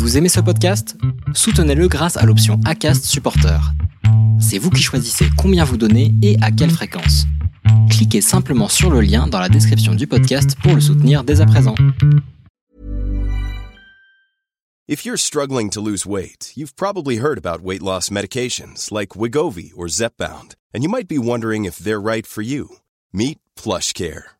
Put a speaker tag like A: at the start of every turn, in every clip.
A: Vous aimez ce podcast? Soutenez-le grâce à l'option ACAST Supporter. C'est vous qui choisissez combien vous donnez et à quelle fréquence. Cliquez simplement sur le lien dans la description du podcast pour le soutenir dès à présent.
B: If you're struggling to lose weight, you've probably heard about weight loss medications like Wigovi or Zepbound, and you might be wondering if they're right for you. Meet PlushCare,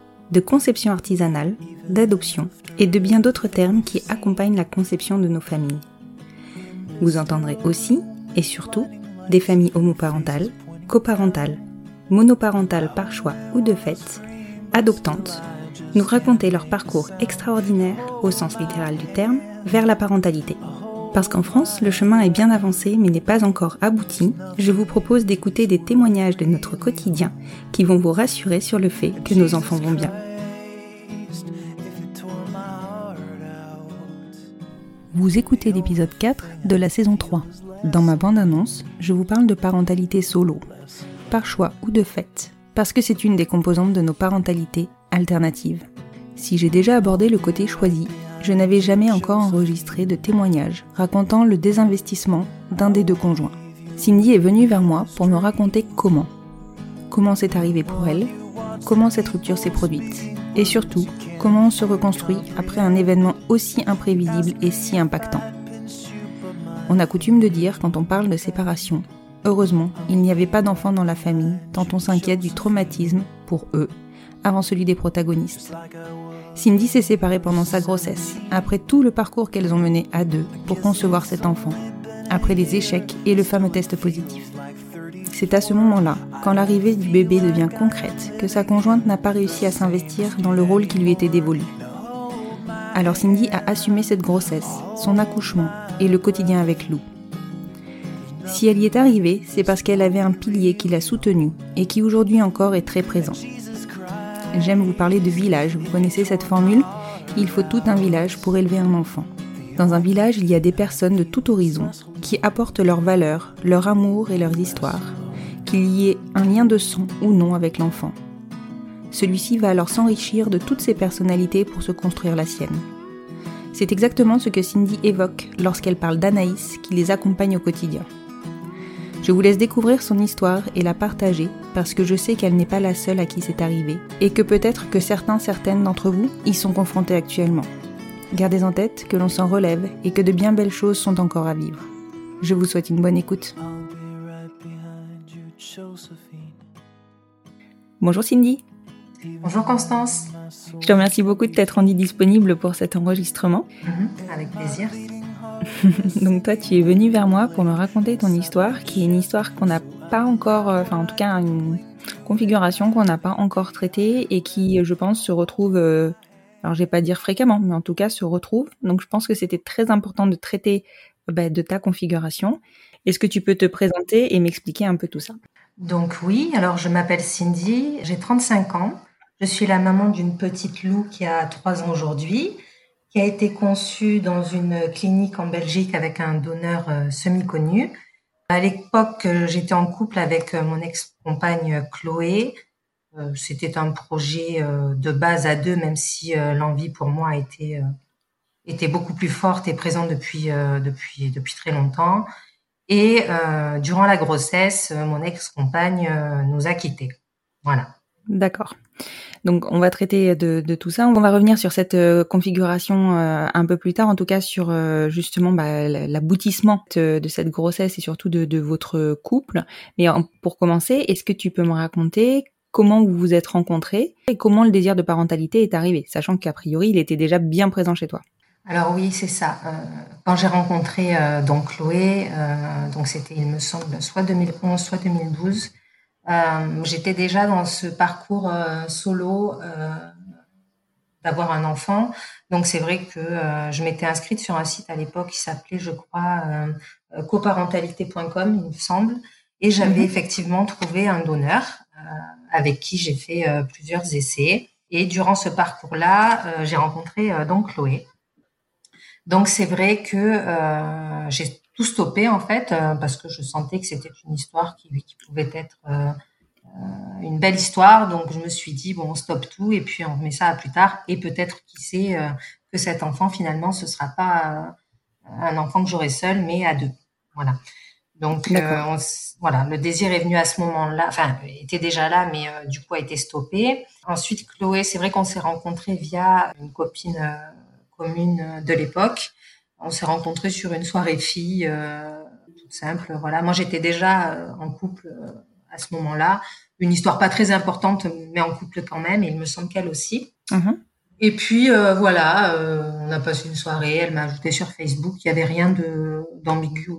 C: de conception artisanale, d'adoption et de bien d'autres termes qui accompagnent la conception de nos familles. Vous entendrez aussi, et surtout, des familles homoparentales, coparentales, monoparentales par choix ou de fait, adoptantes, nous raconter leur parcours extraordinaire, au sens littéral du terme, vers la parentalité. Parce qu'en France, le chemin est bien avancé mais n'est pas encore abouti, je vous propose d'écouter des témoignages de notre quotidien qui vont vous rassurer sur le fait que nos enfants vont bien. Vous écoutez l'épisode 4 de la saison 3. Dans ma bande-annonce, je vous parle de parentalité solo, par choix ou de fait, parce que c'est une des composantes de nos parentalités alternatives. Si j'ai déjà abordé le côté choisi, je n'avais jamais encore enregistré de témoignage racontant le désinvestissement d'un des deux conjoints. Cindy est venue vers moi pour me raconter comment. Comment c'est arrivé pour elle, comment cette rupture s'est produite, et surtout, comment on se reconstruit après un événement aussi imprévisible et si impactant. On a coutume de dire quand on parle de séparation, heureusement, il n'y avait pas d'enfants dans la famille, tant on s'inquiète du traumatisme, pour eux, avant celui des protagonistes. Cindy s'est séparée pendant sa grossesse, après tout le parcours qu'elles ont mené à deux pour concevoir cet enfant, après les échecs et le fameux test positif. C'est à ce moment-là, quand l'arrivée du bébé devient concrète, que sa conjointe n'a pas réussi à s'investir dans le rôle qui lui était dévolu. Alors Cindy a assumé cette grossesse, son accouchement et le quotidien avec Lou. Si elle y est arrivée, c'est parce qu'elle avait un pilier qui l'a soutenue et qui aujourd'hui encore est très présent. J'aime vous parler de village, vous connaissez cette formule? Il faut tout un village pour élever un enfant. Dans un village, il y a des personnes de tout horizon qui apportent leurs valeurs, leur amour et leurs histoires, qu'il y ait un lien de sang ou non avec l'enfant. Celui-ci va alors s'enrichir de toutes ses personnalités pour se construire la sienne. C'est exactement ce que Cindy évoque lorsqu'elle parle d'Anaïs qui les accompagne au quotidien. Je vous laisse découvrir son histoire et la partager parce que je sais qu'elle n'est pas la seule à qui c'est arrivé et que peut-être que certains, certaines d'entre vous y sont confrontés actuellement. Gardez en tête que l'on s'en relève et que de bien belles choses sont encore à vivre. Je vous souhaite une bonne écoute. Bonjour Cindy,
D: Bonjour Constance.
C: je te remercie beaucoup de t'être rendue disponible pour cet enregistrement.
D: Mhm, Avec plaisir.
C: Donc toi tu es venue vers moi pour me raconter ton histoire qui est une histoire qu'on n'a pas encore, euh, enfin en tout cas une configuration qu'on n'a pas encore traitée et qui je pense se retrouve, euh, alors je vais pas dire fréquemment, mais en tout cas se retrouve. Donc je pense que c'était très important de traiter euh, bah, de ta configuration. Est-ce que tu peux te présenter et m'expliquer un peu tout ça?
D: Donc oui, alors je m'appelle Cindy, j'ai 35 ans. Je suis la maman d'une petite Lou qui a 3 ans aujourd'hui, qui a été conçue dans une clinique en Belgique avec un donneur euh, semi-connu. À l'époque, j'étais en couple avec euh, mon ex-compagne Chloé. Euh, C'était un projet de base à deux, même si l'envie pour moi euh, était beaucoup plus forte et présente depuis, depuis, depuis très longtemps. Et durant la grossesse, mon ex-compagne nous a quittés. Voilà.
C: D'accord. Donc, on va traiter de, de, tout ça. On va revenir sur cette euh, configuration euh, un peu plus tard, en tout cas sur euh, justement bah, l'aboutissement de, de, cette grossesse et surtout de, de votre couple. Mais pour commencer, est-ce que tu peux me raconter comment vous vous êtes rencontrés et comment le désir de parentalité est arrivé, sachant qu'a priori, il était déjà bien présent chez toi?
D: Alors oui, c'est ça. quand j'ai rencontré donc Chloé, donc c'était, il me semble, soit 2011, soit 2012, euh, j'étais déjà dans ce parcours euh, solo euh, d'avoir un enfant. Donc c'est vrai que je m'étais inscrite sur un site à l'époque qui s'appelait, je crois, coparentalité.com, il me semble, et j'avais mhm. effectivement trouvé un donneur avec qui j'ai fait plusieurs essais. Et durant ce parcours-là, j'ai rencontré donc Chloé. Donc c'est vrai que j'ai tout stoppé en fait euh, parce que je sentais que c'était une histoire qui, qui pouvait être euh, euh, une belle histoire. Donc je me suis dit bon, on stoppe tout et puis on remet ça à plus tard. Et peut-être qui sait que cet enfant finalement ce sera pas un enfant que j'aurai seul, mais à deux. Voilà. Donc voilà, le désir est venu à ce moment-là, enfin était déjà là, mais du coup a été stoppé. Ensuite, Chloé, c'est vrai qu'on s'est rencontrés via une copine commune de l'époque on s'est rencontrés sur une soirée fille, euh, toute simple. Voilà, moi j'étais déjà euh, en couple euh, à ce moment-là. Une histoire pas très importante, mais en couple quand même. Et il me semble qu'elle aussi. Mm-hmm. Et puis voilà, on a passé une soirée. Elle m'a ajouté sur Facebook. Il y avait rien de d'ambigu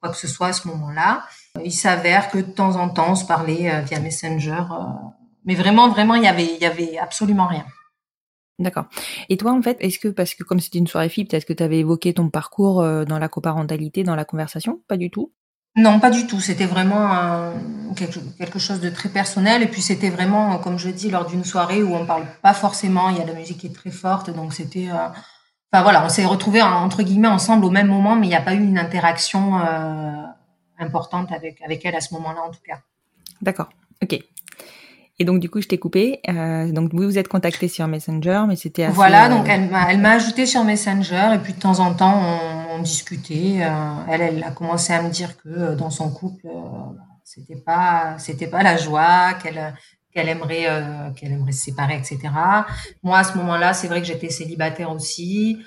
D: quoi que ce soit à ce moment-là. Il s'avère que de temps en temps, on se parlait via Messenger. mais vraiment, vraiment, il y avait, il y avait absolument rien.
C: D'accord. Et toi, en fait, est-ce que, parce que comme c'était une soirée fille, peut-être que tu avais évoqué ton parcours euh, dans la coparentalité, dans la conversation? Pas du tout?
D: Non, pas du tout. C'était vraiment quelque, chose de très personnel. Et puis, c'était vraiment, comme je dis, lors d'une soirée où on parle pas forcément, il y a la musique qui est très forte. Donc, c'était... Euh, enfin, voilà, on s'est retrouvés, entre guillemets, ensemble au même moment, mais il n'y a pas eu une interaction euh, importante avec, avec elle à ce moment-là, en tout cas.
C: D'accord. Ok. Et donc du coup, je t'ai coupé. Euh, donc vous vous êtes contacté sur Messenger, mais c'était assez.
D: Voilà, donc euh, elle m'a, elle m'a ajouté sur Messenger et puis de temps en temps on, on discutait. Euh, elle, elle a commencé à me dire que euh, dans son couple, c'était pas, c'était pas la joie, qu'elle qu'elle aimerait qu'elle aimerait se séparer, etc. Moi à ce moment-là, c'est vrai que j'étais célibataire aussi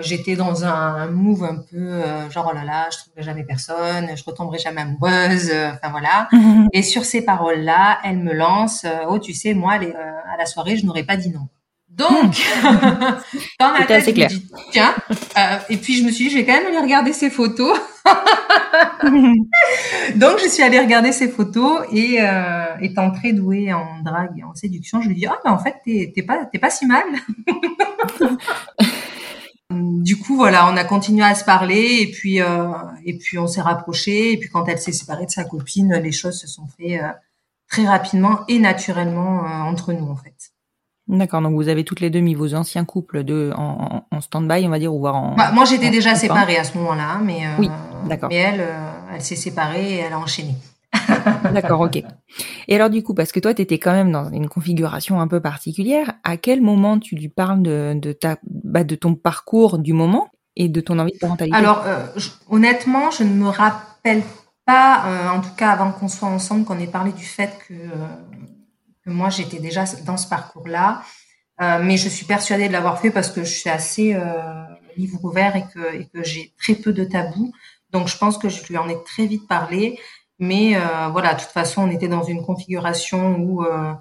D: j'étais dans un, move un peu euh, genre oh là là, je trouverai jamais personne, je retomberai jamais amoureuse, euh, enfin voilà. Et sur ces paroles-là, elle me lance euh, oh tu sais moi à la soirée je n'aurais pas dit non. Donc dans ma tête, je dis tiens et puis je me suis dit je vais quand même aller regarder ses photos. Donc je suis allée regarder ses photos et étant très douée en drague et en séduction, je lui dis ah ben en fait t'es pas t'es pas si mal. Du coup, voilà, on a continué à se parler et puis euh, et puis on s'est rapprochés et puis quand elle s'est séparée de sa copine, les choses se sont fait euh, très rapidement et naturellement euh, entre nous en fait.
C: D'accord, donc vous avez toutes les deux mis vos anciens couples de en, en stand-by, on va dire, ou voir en.
D: Bah, moi, j'étais déjà séparée à ce moment-là, mais
C: oui, d'accord.
D: Mais elle, elle s'est séparée et elle a enchaîné.
C: D'accord, ok. Et alors du coup, parce que toi, tu étais quand même dans une configuration un peu particulière, à quel moment tu lui parles de, de, ta, bah, de ton parcours du moment et de ton envie de parentalité?
D: Alors, euh, honnêtement, je ne me rappelle pas, euh, en tout cas avant qu'on soit ensemble, qu'on ait parlé du fait que, euh, que moi, j'étais déjà dans ce parcours-là. mais je suis persuadée de l'avoir fait parce que je suis assez livre ouvert et que, et que j'ai très peu de tabous. Donc, je pense que je lui en ai très vite parlé. Mais euh, voilà, de toute façon, on était dans une configuration où euh,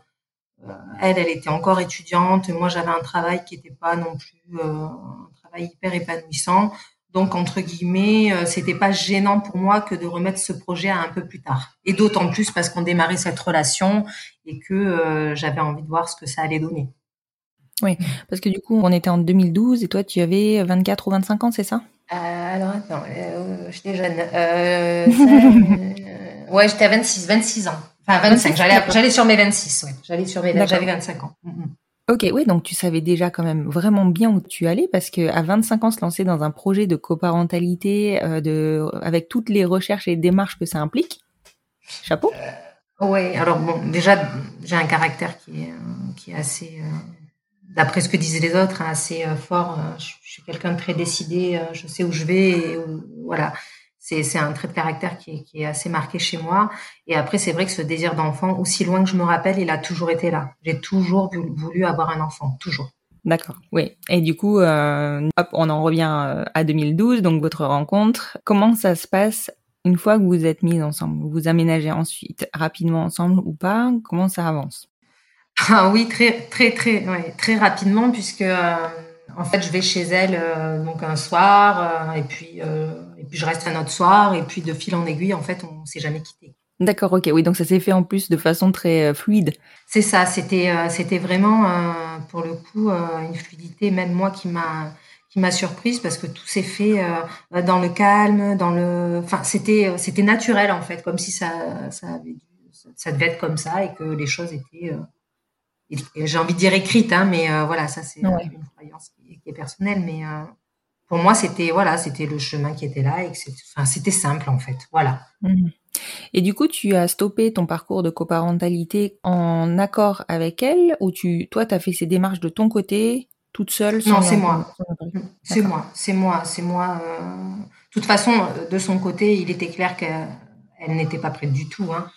D: euh, elle, elle était encore étudiante, moi j'avais un travail qui n'était pas non plus un travail hyper épanouissant. Donc entre guillemets, c'était pas gênant pour moi que de remettre ce projet à un peu plus tard. Et d'autant plus parce qu'on démarrait cette relation et que j'avais envie de voir ce que ça allait donner.
C: Oui, parce que du coup, on était en 2012 et toi, tu avais 24 ou 25 ans, c'est ça?
D: Alors attends, j'étais jeune. Ouais, j'étais à 26, 26 ans. Enfin, 25. J'allais, j'allais sur mes 26, ouais. J'allais sur mes, j'avais 25 ans. Mm, mm.
C: Ok, oui, donc tu savais déjà quand même vraiment bien où tu allais parce que à 25 ans, se lancer dans un projet de coparentalité, euh, de, avec toutes les recherches et démarches que ça implique, chapeau.
D: Euh, ouais, alors bon, déjà, j'ai un caractère qui est, euh, qui est assez, euh, d'après ce que disaient les autres, hein, assez fort. je, suis quelqu'un de très décidé, je sais où je vais, et voilà c'est un trait de caractère qui est, qui est, assez marqué chez moi. Et après, c'est vrai que ce désir d'enfant, aussi loin que je me rappelle, il a toujours été là. J'ai toujours voulu avoir un enfant, toujours.
C: D'accord, oui. Et du coup, euh, hop, on en revient euh, à 2012, donc votre rencontre. Comment ça se passe une fois que vous êtes mis ensemble? Vous vous aménagez ensuite rapidement ensemble ou pas? Comment ça avance?
D: Ah, Oui, très, très, très, ouais, très rapidement, puisque euh, en fait, je vais chez elle euh, donc un soir, euh, et puis et puis je reste un autre soir, et puis de fil en aiguille, en fait, on s'est jamais quitté.
C: D'accord, ok, oui, donc ça s'est fait en plus de façon très fluide.
D: C'est ça, c'était c'était vraiment pour le coup une fluidité, même moi qui m'a qui m'a surprise parce que tout s'est fait dans le calme, dans le, enfin c'était c'était naturel en fait, comme si ça ça avait ça devait être comme ça et que les choses étaient j'ai envie de dire écrite, hein, mais euh, voilà, ça c'est une croyance qui, est personnelle, mais euh, pour moi c'était voilà, c'était le chemin qui était là et c'était simple en fait, voilà.
C: Mmh. Et du coup, tu as stoppé ton parcours de coparentalité en accord avec elle ou tu, toi, tu as fait ces démarches de ton côté, toute seule
D: Non, c'est moi. C'est moi, c'est moi, c'est moi. De toute façon, de son côté, il était clair qu'elle n'était pas prête du tout. Hein.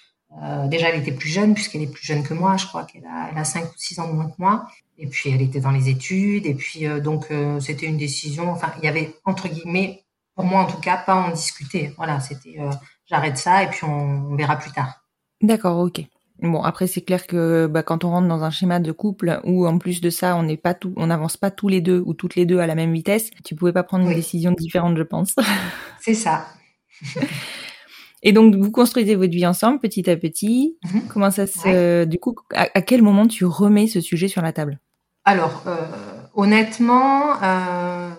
D: Euh, déjà, elle était plus jeune, puisqu'elle est plus jeune que moi. Je crois qu'elle a, elle a 5 ou 6 ans de moins que moi. Et puis, elle était dans les études. Et puis, euh, donc, euh, c'était une décision. Enfin, il y avait, entre guillemets, pour moi en tout cas, pas en discuter. Voilà, c'était j'arrête ça et puis on, verra plus tard.
C: D'accord, ok. Bon, après, c'est clair que bah, quand on rentre dans un schéma de couple où, en plus de ça, on n'est pas tout, on n'avance pas tous les deux ou toutes les deux à la même vitesse, tu pouvais pas prendre une décision différente, je pense.
D: C'est ça.
C: Et donc, vous construisez votre vie ensemble petit à petit. Mhm. Comment ça se, du coup, à, quel moment tu remets ce sujet sur la table?
D: Alors, euh, honnêtement, euh,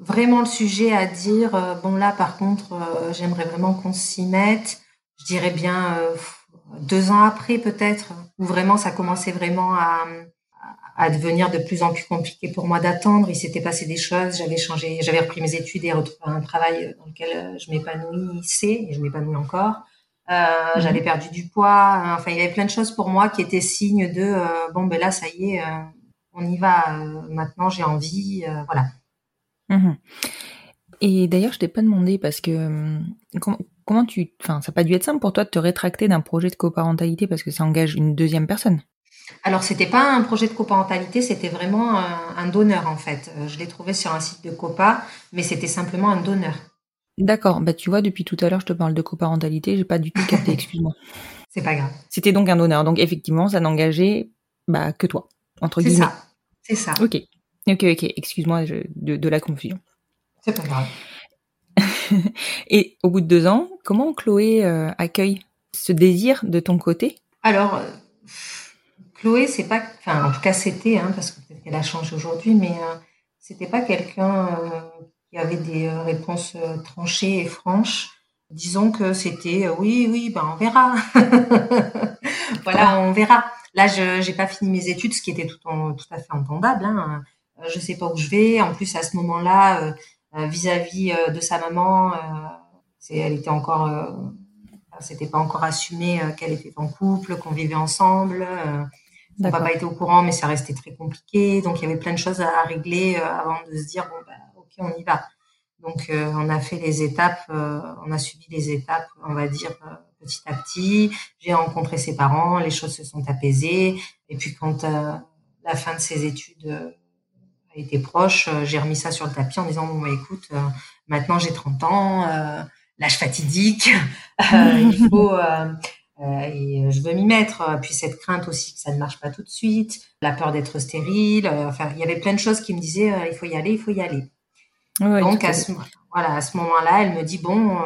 D: vraiment le sujet à dire, euh, bon là, par contre, euh, j'aimerais vraiment qu'on s'y mette. Je dirais bien euh, deux ans après peut-être, où vraiment ça commençait vraiment à, à devenir de plus en plus compliqué pour moi d'attendre. Il s'était passé des choses, j'avais changé, j'avais repris mes études et retrouvé un travail dans lequel euh, je m'épanouissais et je m'épanouis encore. Euh, mhm. J'avais perdu du poids. Enfin, il y avait plein de choses pour moi qui étaient signes de euh, bon ben là ça y est, euh, on y va. maintenant j'ai envie, voilà.
C: Mhm. Et d'ailleurs, je t'ai pas demandé parce que comment, comment tu, enfin, ça n'a pas dû être simple pour toi de te rétracter d'un projet de coparentalité parce que ça engage une deuxième personne.
D: Alors, c'était pas un projet de coparentalité, c'était vraiment un, donneur en fait. Euh, je l'ai trouvé sur un site de copa, mais c'était simplement un donneur.
C: D'accord. Bah, tu vois, depuis tout à l'heure, je te parle de coparentalité, j'ai pas du tout capté, excuse-moi.
D: C'est pas grave.
C: C'était donc un donneur. Donc, effectivement, ça n'engageait bah, que toi, entre guillemets.
D: C'est ça. C'est ça.
C: Ok. Ok, ok. Excuse-moi de, la confusion.
D: C'est pas grave.
C: Et au bout de deux ans, comment Chloé euh, accueille ce désir de ton côté?
D: Alors, euh, Chloé, c'est pas, enfin, en tout cas, c'était, hein, parce que peut-être qu'elle a changé aujourd'hui, mais euh, c'était pas quelqu'un euh, qui avait des euh, réponses tranchées et franches. Disons que c'était oui, oui, ben on verra. voilà, on verra. Là, je j'ai pas fini mes études, ce qui était tout, tout à fait entendable. Hein. Je sais pas où je vais. En plus, à ce moment-là, vis-à-vis de sa maman, c'est, elle était encore, c'était pas encore assumé qu'elle était en couple, qu'on vivait ensemble. Mon papa était au courant, mais ça restait très compliqué. Donc, il y avait plein de choses à régler euh, avant de se dire, bon, bah, OK, on y va. Donc, euh, on a fait les étapes, euh, on a suivi les étapes, on va dire, petit à petit. J'ai rencontré ses parents, les choses se sont apaisées. Et puis, quand la fin de ses études a été proche, j'ai remis ça sur le tapis en disant, bon, bah, écoute, maintenant j'ai 30 ans, l'âge fatidique, il faut euh, et euh, je veux m'y mettre. Euh, puis cette crainte aussi que ça ne marche pas tout de suite, la peur d'être stérile. Enfin, il y avait plein de choses qui me disaient il faut y aller, il faut y aller. Donc à ce, voilà, à ce moment-là, elle me dit bon,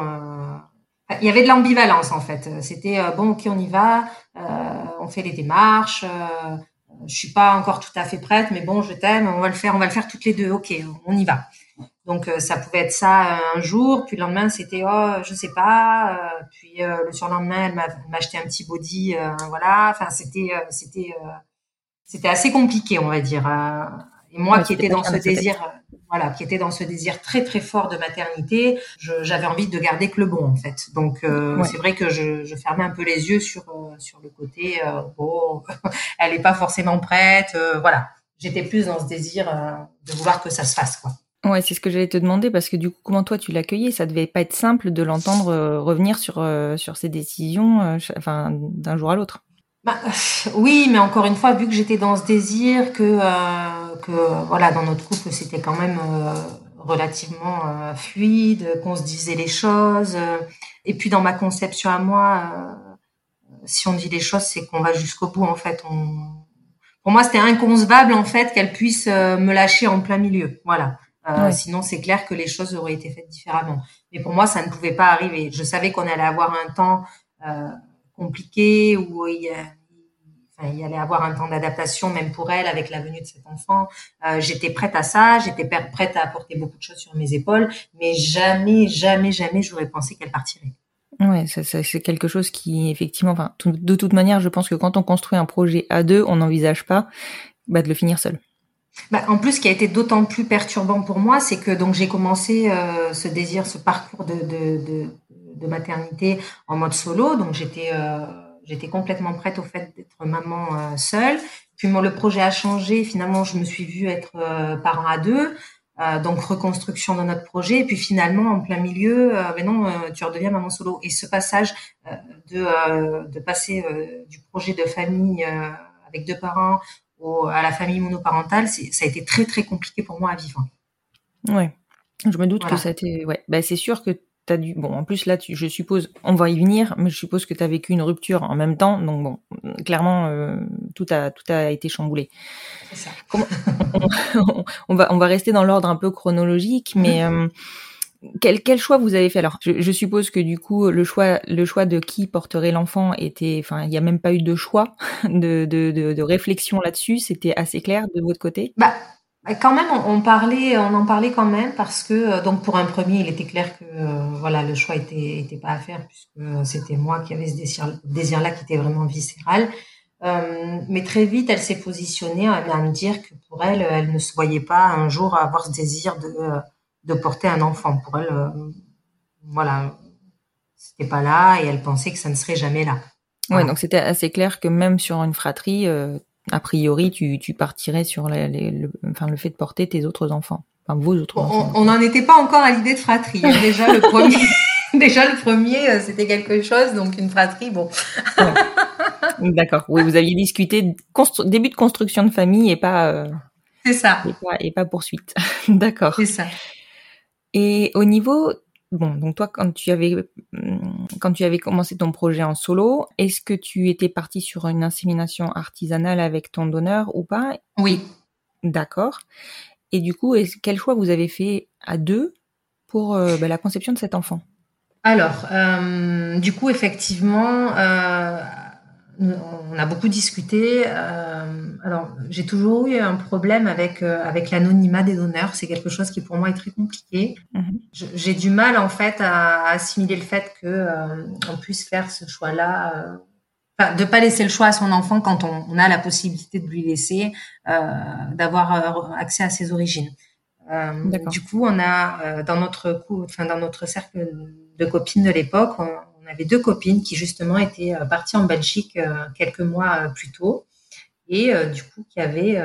D: il y avait de l'ambivalence en fait. C'était bon, ok, on y va, on fait les démarches. je suis pas encore tout à fait prête, mais bon, je t'aime, on va le faire, on va le faire toutes les deux. Ok, on y va. Donc euh, ça pouvait être ça euh, un jour, puis le lendemain c'était oh je sais pas, euh, puis le surlendemain elle m'a acheté un petit body, voilà. Enfin c'était c'était c'était assez compliqué on va dire. et moi qui étais dans ce désir, voilà, qui était dans ce désir très très fort de maternité, j'avais envie de garder que le bon en fait. Donc c'est vrai que je, je, fermais un peu les yeux sur sur le côté bon, elle est pas forcément prête, voilà. J'étais plus dans ce désir de vouloir que ça se fasse quoi.
C: Ouais, c'est ce que j'allais te demander parce que du coup, comment toi tu l'accueillais? Ça devait pas être simple de l'entendre euh, revenir sur euh, sur ses décisions, euh, enfin d'un jour à l'autre.
D: Bah, oui, mais encore une fois, vu que j'étais dans ce désir, que que voilà, dans notre couple, c'était quand même relativement fluide, qu'on se disait les choses, et puis dans ma conception à moi, si on dit les choses, c'est qu'on va jusqu'au bout. En fait, pour moi, c'était inconcevable en fait qu'elle puisse me lâcher en plein milieu. Voilà. Euh, sinon, c'est clair que les choses auraient été faites différemment. Mais pour moi, ça ne pouvait pas arriver. Je savais qu'on allait avoir un temps euh, compliqué où il, enfin, il allait avoir un temps d'adaptation, même pour elle, avec la venue de cet enfant. Euh, j'étais prête à ça, j'étais prête à apporter beaucoup de choses sur mes épaules, mais jamais, jamais, jamais, j'aurais pensé qu'elle partirait.
C: Ouais, ça, ça, c'est quelque chose qui, effectivement, enfin, de toute manière, je pense que quand on construit un projet à deux, on n'envisage pas bah, de le finir seul.
D: Bah, en plus, ce qui a été d'autant plus perturbant pour moi, c'est que donc j'ai commencé euh, ce désir, ce parcours de, maternité en mode solo. Donc j'étais euh, complètement prête au fait d'être maman euh, seule. Puis le projet a changé. Finalement, je me suis vue être parent à deux. donc reconstruction de notre projet. Et puis finalement, en plein milieu, mais non, tu redeviens maman solo. Et ce passage de passer du projet de famille avec deux parents à la famille monoparentale, ça a été très très compliqué pour moi à vivre.
C: Ouais, je me doute que ça a été. Ouais, bah, c'est sûr que tu as dû. Bon, en plus là, tu, je suppose, on va y venir, mais je suppose que tu as vécu une rupture en même temps, donc bon, clairement, euh, tout a tout a été chamboulé.
D: C'est ça.
C: on, va on va rester dans l'ordre un peu chronologique, mais. Euh, quel, quel, choix vous avez fait? Alors je, je, suppose que du coup le choix le choix de qui porterait l'enfant était enfin il n'y a même pas eu de choix de, de, de, de réflexion là-dessus. C'était assez clair de votre côté?
D: Bah quand même on, parlait on en parlait quand même parce que euh, donc pour un premier il était clair que euh, voilà le choix était était pas à faire puisque c'était moi qui avais ce désir désir là qui était vraiment viscéral. Euh, mais très vite elle s'est positionnée à, à, me dire que pour elle elle ne se voyait pas un jour avoir ce désir de de porter un enfant. Pour elle, euh, voilà, c'était pas là et elle pensait que ça ne serait jamais là.
C: Ouais, donc c'était assez clair que même sur une fratrie, euh, a priori, tu, tu partirais sur le, enfin, le fait de porter tes autres enfants, enfin vos autres enfants.
D: On n'en était pas encore à l'idée de fratrie. Hein. Déjà le premier, déjà le premier, euh, c'était quelque chose, donc une fratrie, bon.
C: D'accord. Oui, vous aviez discuté début de construction de famille et pas.
D: c'est ça.
C: Et pas, et pas poursuite. D'accord.
D: C'est ça.
C: Et au niveau bon, donc toi quand tu avais quand tu avais commencé ton projet en solo, est-ce que tu étais parti sur une insémination artisanale avec ton donneur ou pas?
D: Oui.
C: D'accord. Et du coup, quel choix vous avez fait à deux pour euh, bah, la conception de cet enfant?
D: Alors, euh, du coup, effectivement, euh, on a beaucoup discuté. Euh, alors, j'ai toujours eu un problème avec euh, avec l'anonymat des donneurs. C'est quelque chose qui pour moi est très compliqué. Mhm. J'ai du mal en fait à, assimiler le fait que euh, on puisse faire ce choix-là. Enfin, de pas laisser le choix à son enfant quand on, on a la possibilité de lui laisser d'avoir accès à ses origines. du coup, on a dans notre coup, enfin dans notre cercle de copines de l'époque, deux copines qui justement étaient euh, parties en Belgique euh, quelques mois euh, plus tôt et du coup qui avaient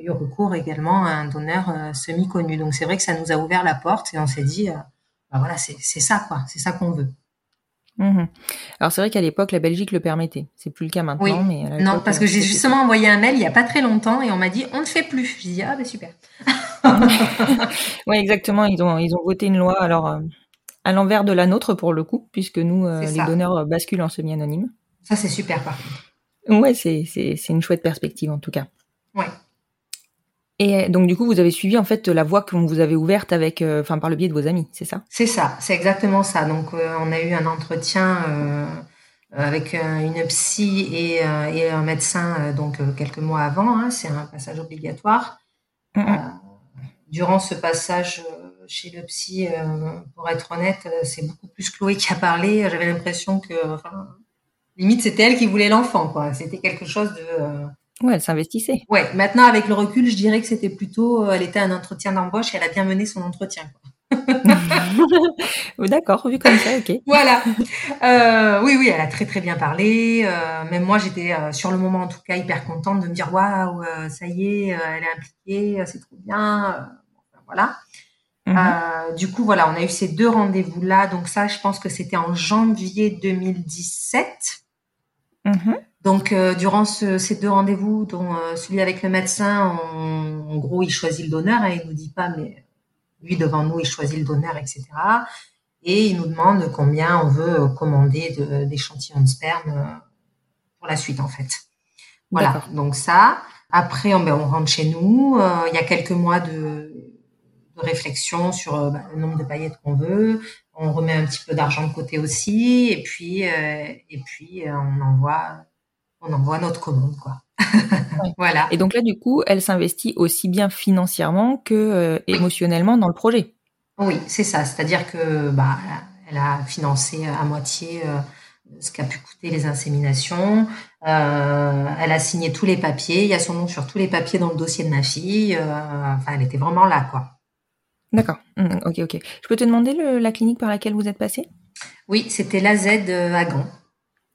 D: eu recours également à un donneur semi-connu. Donc c'est vrai que ça nous a ouvert la porte et on s'est dit, bah voilà, c'est ça quoi, c'est ça qu'on veut.
C: Mmh Alors c'est vrai qu'à l'époque la Belgique le permettait, c'est plus le cas maintenant.
D: Oui.
C: Mais
D: non, parce que j'ai justement envoyé un mail il y a pas très longtemps et on m'a dit on ne fait plus. J'ai dit ah ben super.
C: oui exactement, ils ont ils ont voté une loi alors à l'envers de la nôtre pour le coup, puisque nous, euh, les donneurs euh, basculent en semi-anonyme.
D: Ça, c'est super par contre.
C: Ouais, c'est, une chouette perspective en tout cas.
D: Ouais.
C: Et euh, donc du coup, vous avez suivi en fait la voie qu'on vous avait ouverte avec, enfin par le biais de vos amis, c'est ça?
D: C'est ça, c'est exactement ça. Donc on a eu un entretien avec une psy et, et un médecin donc quelques mois avant. Hein, c'est un passage obligatoire. durant ce passage, chez le psy, euh, pour être honnête, euh, c'est beaucoup plus Chloé qui a parlé. J'avais l'impression que, enfin, limite, c'était elle qui voulait l'enfant, quoi. C'était quelque chose de. Euh,
C: ouais, elle s'investissait.
D: Ouais. Maintenant, avec le recul, je dirais que c'était plutôt, elle était un entretien d'embauche et elle a bien mené son entretien.
C: D'accord, vu comme ça, ok.
D: voilà. Euh, oui, oui, elle a très très bien parlé. Euh, même moi, j'étais sur le moment en tout cas hyper contente de me dire waouh, ça y est, elle est impliquée, c'est trop bien. voilà. Mhm. Euh, du coup, voilà, on a eu ces deux rendez-vous-là. Donc ça, je pense que c'était en janvier 2017. Mhm. Donc, euh, durant ces deux rendez-vous, dont euh, celui avec le médecin, en gros, il choisit le donneur. Hein, il nous dit pas, mais lui devant nous, il choisit le donneur, etc. Et il nous demande combien on veut commander d'échantillons de, sperme pour la suite, en fait. Voilà. Donc ça. Après, on, ben, on rentre chez nous. il y a quelques mois de de réflexion sur euh, bah, le nombre de paillettes qu'on veut. On remet un petit peu d'argent de côté aussi, et puis euh, et puis euh, on envoie on envoie notre commande quoi. voilà.
C: Et donc là du coup, elle s'investit aussi bien financièrement que émotionnellement dans le projet.
D: Oui, c'est ça. C'est-à-dire que bah elle a financé à moitié ce qu'a pu coûter les inséminations. Euh, elle a signé tous les papiers. Il y a son nom sur tous les papiers dans le dossier de ma fille. enfin, elle était vraiment là, quoi.
C: D'accord. Mmh, ok, ok. Je peux te demander la clinique par laquelle vous êtes passé
D: Oui, c'était l'AZ euh, à Gand.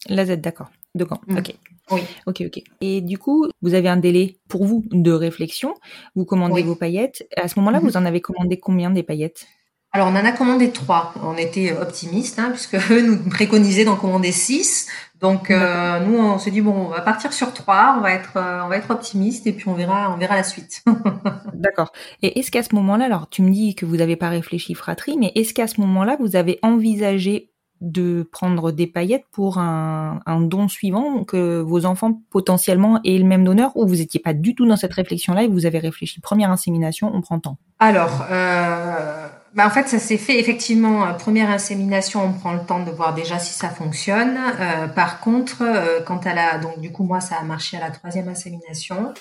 C: L'AZ, d'accord. De Gand. Mmh. Ok. Oui. Ok, ok. Et du coup, vous avez un délai pour vous de réflexion? Vous commandez vos paillettes. À ce moment-là, mmh. vous en avez commandé combien des paillettes?
D: Alors, on en a commandé trois. On était optimistes, hein, puisque eux nous préconisaient d'en commander six. Donc, euh, nous, on se dit bon, on va partir sur trois. On va être, euh, on va être optimiste, et puis on verra, on verra la suite.
C: D'accord. Et est-ce qu'à ce, moment-là, alors tu me dis que vous n'avez pas réfléchi fratrie, mais est-ce qu'à ce moment-là, vous avez envisagé de prendre des paillettes pour un, un, don suivant, que vos enfants potentiellement aient le même donneur, ou vous n'étiez pas du tout dans cette réflexion-là et vous avez réfléchi première insémination, on prend temps
D: Alors. Euh bah, en fait, ça s'est fait effectivement. Euh, première insémination, on prend le temps de voir déjà si ça fonctionne. Euh, par contre, euh, quand elle a donc du coup moi ça a marché à la troisième insémination.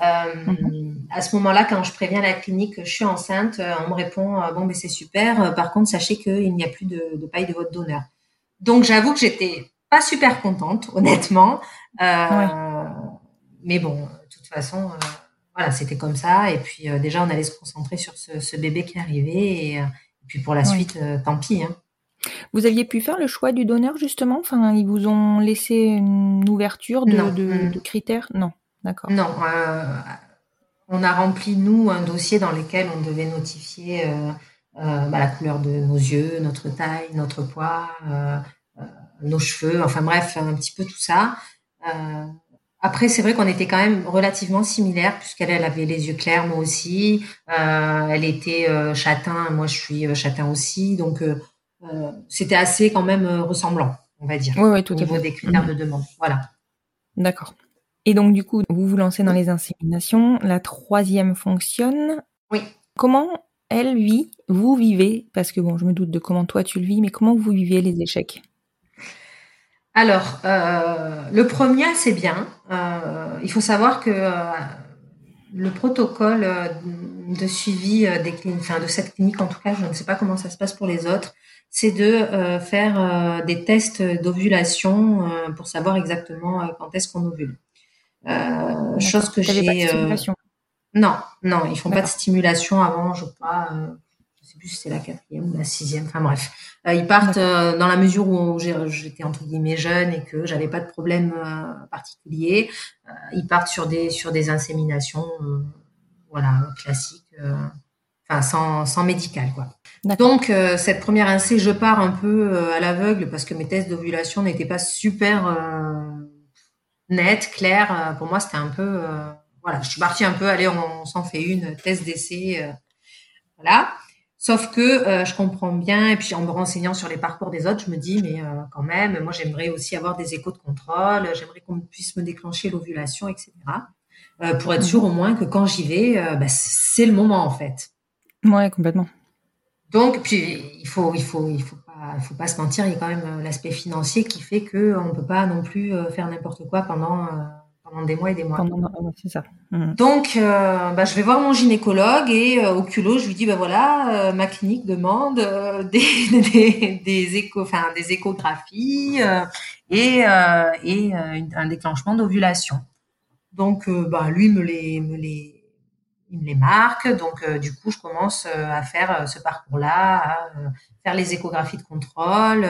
D: Euh, mhm. À ce moment-là, quand je préviens la clinique que je suis enceinte, on me répond bon mais c'est super. Par contre, sachez qu'il n'y a plus de, de, paille de votre donneur. Donc j'avoue que j'étais pas super contente, honnêtement. Mais bon, de toute façon voilà, c'était comme ça. Et puis euh, déjà, on allait se concentrer sur ce, bébé qui arrivait. Et, euh, et puis pour la suite, euh, tant pis. Hein.
C: Vous aviez pu faire le choix du donneur justement? Enfin, ils vous ont laissé une ouverture de, de, de critères? Non, d'accord.
D: Non, on a rempli nous un dossier dans lequel on devait notifier bah, la couleur de nos yeux, notre taille, notre poids, nos cheveux, enfin bref, un petit peu tout ça. Après, c'est vrai qu'on était quand même relativement similaires puisqu'elle elle avait les yeux clairs, moi aussi. Euh, elle était euh, châtain, moi je suis euh, châtain aussi. Donc euh, c'était assez quand même ressemblant, on va dire,
C: oui, oui, tout
D: au niveau des critères de demande. Voilà.
C: D'accord. Et donc du coup, vous vous lancez dans les inséminations. La troisième fonctionne.
D: Oui.
C: Comment elle vit, vous vivez, parce que bon, je me doute de comment toi tu le vis, mais comment vous vivez les échecs?
D: Alors, euh, le premier, c'est bien. Euh, il faut savoir que euh, le protocole de suivi des cliniques, de cette clinique en tout cas, je ne sais pas comment ça se passe pour les autres, c'est de faire des tests d'ovulation pour savoir exactement quand est-ce qu'on ovule. chose que j'ai. non, non, ils font pas de stimulation avant, je crois plus si c'est la quatrième ou la sixième, enfin bref. Euh, ils partent euh, dans la mesure où j'étais entre guillemets jeune et que j'avais pas de problème euh, particulier. ils partent sur des sur des inséminations, voilà, classiques, enfin sans sans médical quoi. Donc cette première insé, je pars un peu à l'aveugle parce que mes tests d'ovulation n'étaient pas super nets, clairs. pour moi, c'était un peu voilà, je suis partie un peu, allez, on, on s'en fait une, test d'essai, voilà. Sauf que euh, je comprends bien, et puis en me renseignant sur les parcours des autres, je me dis, mais euh, quand même, moi j'aimerais aussi avoir des échos de contrôle, j'aimerais qu'on puisse me déclencher l'ovulation, etc. Euh, pour être sûr au moins que quand j'y vais, bah, c'est le moment en fait.
C: Ouais, complètement.
D: Donc, puis il faut, il faut, il faut pas, faut pas se mentir, il y a quand même l'aspect financier qui fait que on peut pas non plus faire n'importe quoi pendant pendant des mois et des mois.
C: c'est ça. Mmh.
D: Donc, euh, bah, je vais voir mon gynécologue et euh, au culot, je lui dis, bah voilà, euh, ma clinique demande des, des, des, écho, des échographies et, et un déclenchement d'ovulation. Donc, bah, lui me les, me les, il me les marque. Donc, du coup, je commence à faire ce parcours-là, à faire les échographies de contrôle,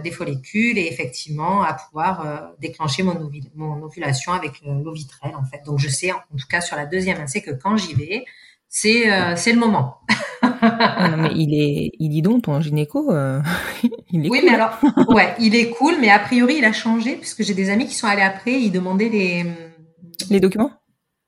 D: des follicules et effectivement à pouvoir euh, déclencher mon, mon, ovulation avec l'ovitrel en fait. Donc je sais en tout cas sur la deuxième c'est que quand j'y vais, c'est euh, c'est le moment.
C: Ah non, mais il est, il dit donc ton gynéco, euh, il est
D: oui,
C: cool.
D: mais alors, ouais, il est cool, mais a priori, il a changé puisque j'ai des amis qui sont allés après, ils demandaient les,
C: Les documents?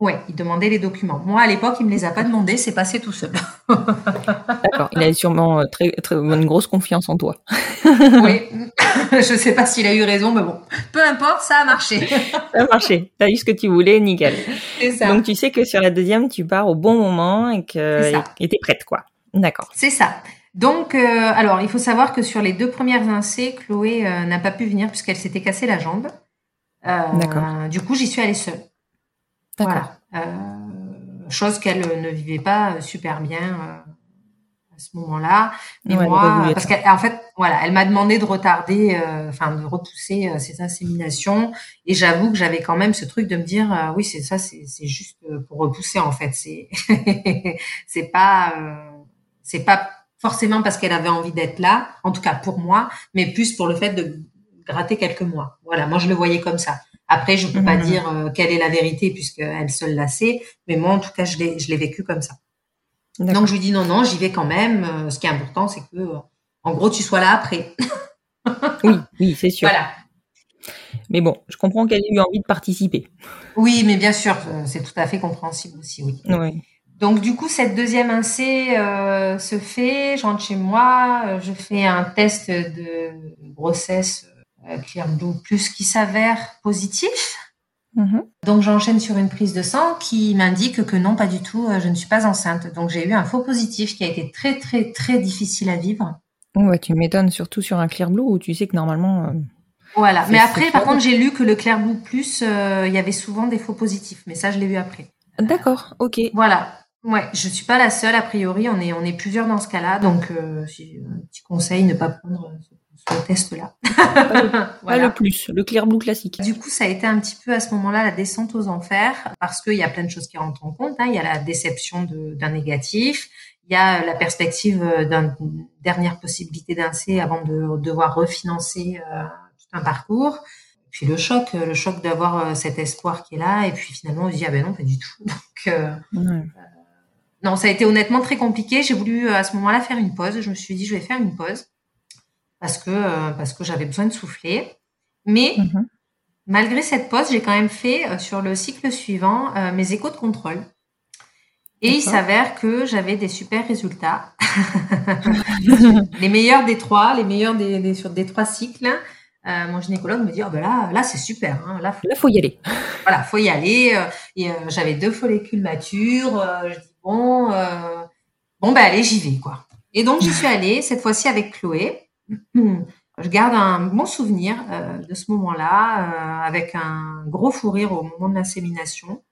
D: Ouais, ils demandaient les documents. Moi, à l'époque, il me les a pas demandés, c'est passé tout seul.
C: D'accord. Il a sûrement euh, très, très une grosse confiance en toi.
D: oui, je sais pas s'il a eu raison, mais bon, peu importe, ça a marché.
C: Ça a marché. T'as eu ce que tu voulais, nickel.
D: C'est ça.
C: Donc tu sais que sur la deuxième, tu pars au bon moment et que et t'es prête, quoi. D'accord.
D: C'est ça. Donc, euh, alors, il faut savoir que sur les deux premières incés, Chloé euh, n'a pas pu venir puisqu'elle s'était cassé la jambe. Euh,
C: D'accord.
D: Du coup, j'y suis allée seule. Voilà. Euh, chose qu'elle euh, ne vivait pas euh, super bien euh, à ce moment-là. Mais
C: Ouais,
D: moi, parce qu'en fait, voilà, elle m'a demandé de retarder, euh, enfin de repousser euh, ses inséminations. Et j'avoue que j'avais quand même ce truc de me dire, euh, oui, c'est ça, c'est c'est juste pour repousser en fait. C'est c'est pas euh, c'est pas forcément parce qu'elle avait envie d'être là, en tout cas pour moi, mais plus pour le fait de gratter quelques mois. Voilà, moi je le voyais comme ça. Après, je peux pas
C: Mhm.
D: dire euh, quelle est la vérité puisque elle seule la sait, mais moi en tout cas je l'ai vécu comme ça. Donc je lui dis non non, j'y vais quand même. Euh, ce qui est important, c'est que euh, en gros tu sois là après.
C: Oui, oui, c'est sûr.
D: Voilà.
C: Mais bon, je comprends qu'elle ait eu envie de participer.
D: Oui, mais bien sûr, c'est tout à fait compréhensible aussi, oui.
C: Oui.
D: Donc du coup, cette deuxième incé se fait, je rentre chez moi, je fais un test de grossesse euh, Clear Blue Plus qui s'avère positif.
C: Mhm.
D: Donc j'enchaîne sur une prise de sang qui m'indique que non, pas du tout, euh, je ne suis pas enceinte. Donc j'ai eu un faux positif qui a été très très très difficile à vivre.
C: Ouais, tu m'étonnes surtout sur un Clear Blue où tu sais que normalement. euh,
D: Voilà. Mais après, par contre, j'ai lu que le Clear Blue Plus, euh, il y avait souvent des faux positifs. Mais ça, je l'ai vu après.
C: D'accord, ok.
D: Voilà. Ouais, je suis pas la seule a priori. On est on est plusieurs dans ce cas-là. Donc euh, un petit conseil, ne pas prendre ce, ce test-là.
C: Pas le plus, le Clear Blue classique.
D: Du coup, ça a été un petit peu à ce moment-là la descente aux enfers parce qu'il y a plein de choses qui rentrent en compte. hein. Il y a la déception d'un négatif, il y a la perspective euh, d'une dernière possibilité d'un C avant de devoir refinancer euh, tout un parcours. Puis le choc, le choc d'avoir euh, cet espoir qui est là, et puis finalement on se dit ah ben non pas du tout. Donc euh, non, ça a été honnêtement très compliqué. J'ai voulu à ce moment-là faire une pause. Je me suis dit je vais faire une pause parce que euh, parce que j'avais besoin de souffler. Mais
C: Mhm.
D: Malgré cette pause, j'ai quand même fait euh, sur le cycle suivant euh, mes échos de contrôle. Et il s'avère que j'avais des super résultats. les meilleurs des trois, les meilleurs des, des- sur des trois cycles. Mon gynécologue me dit, oh ben là, là c'est super. Hein, là, faut,
C: Là, faut y aller.
D: voilà, faut y aller. Et j'avais deux follicules matures. je dis bon, bon ben allez, j'y vais quoi. Et donc j'y suis allée cette fois-ci avec Chloé. Je garde un bon souvenir euh, de ce moment-là, euh, avec un gros fou rire au moment de l'insémination.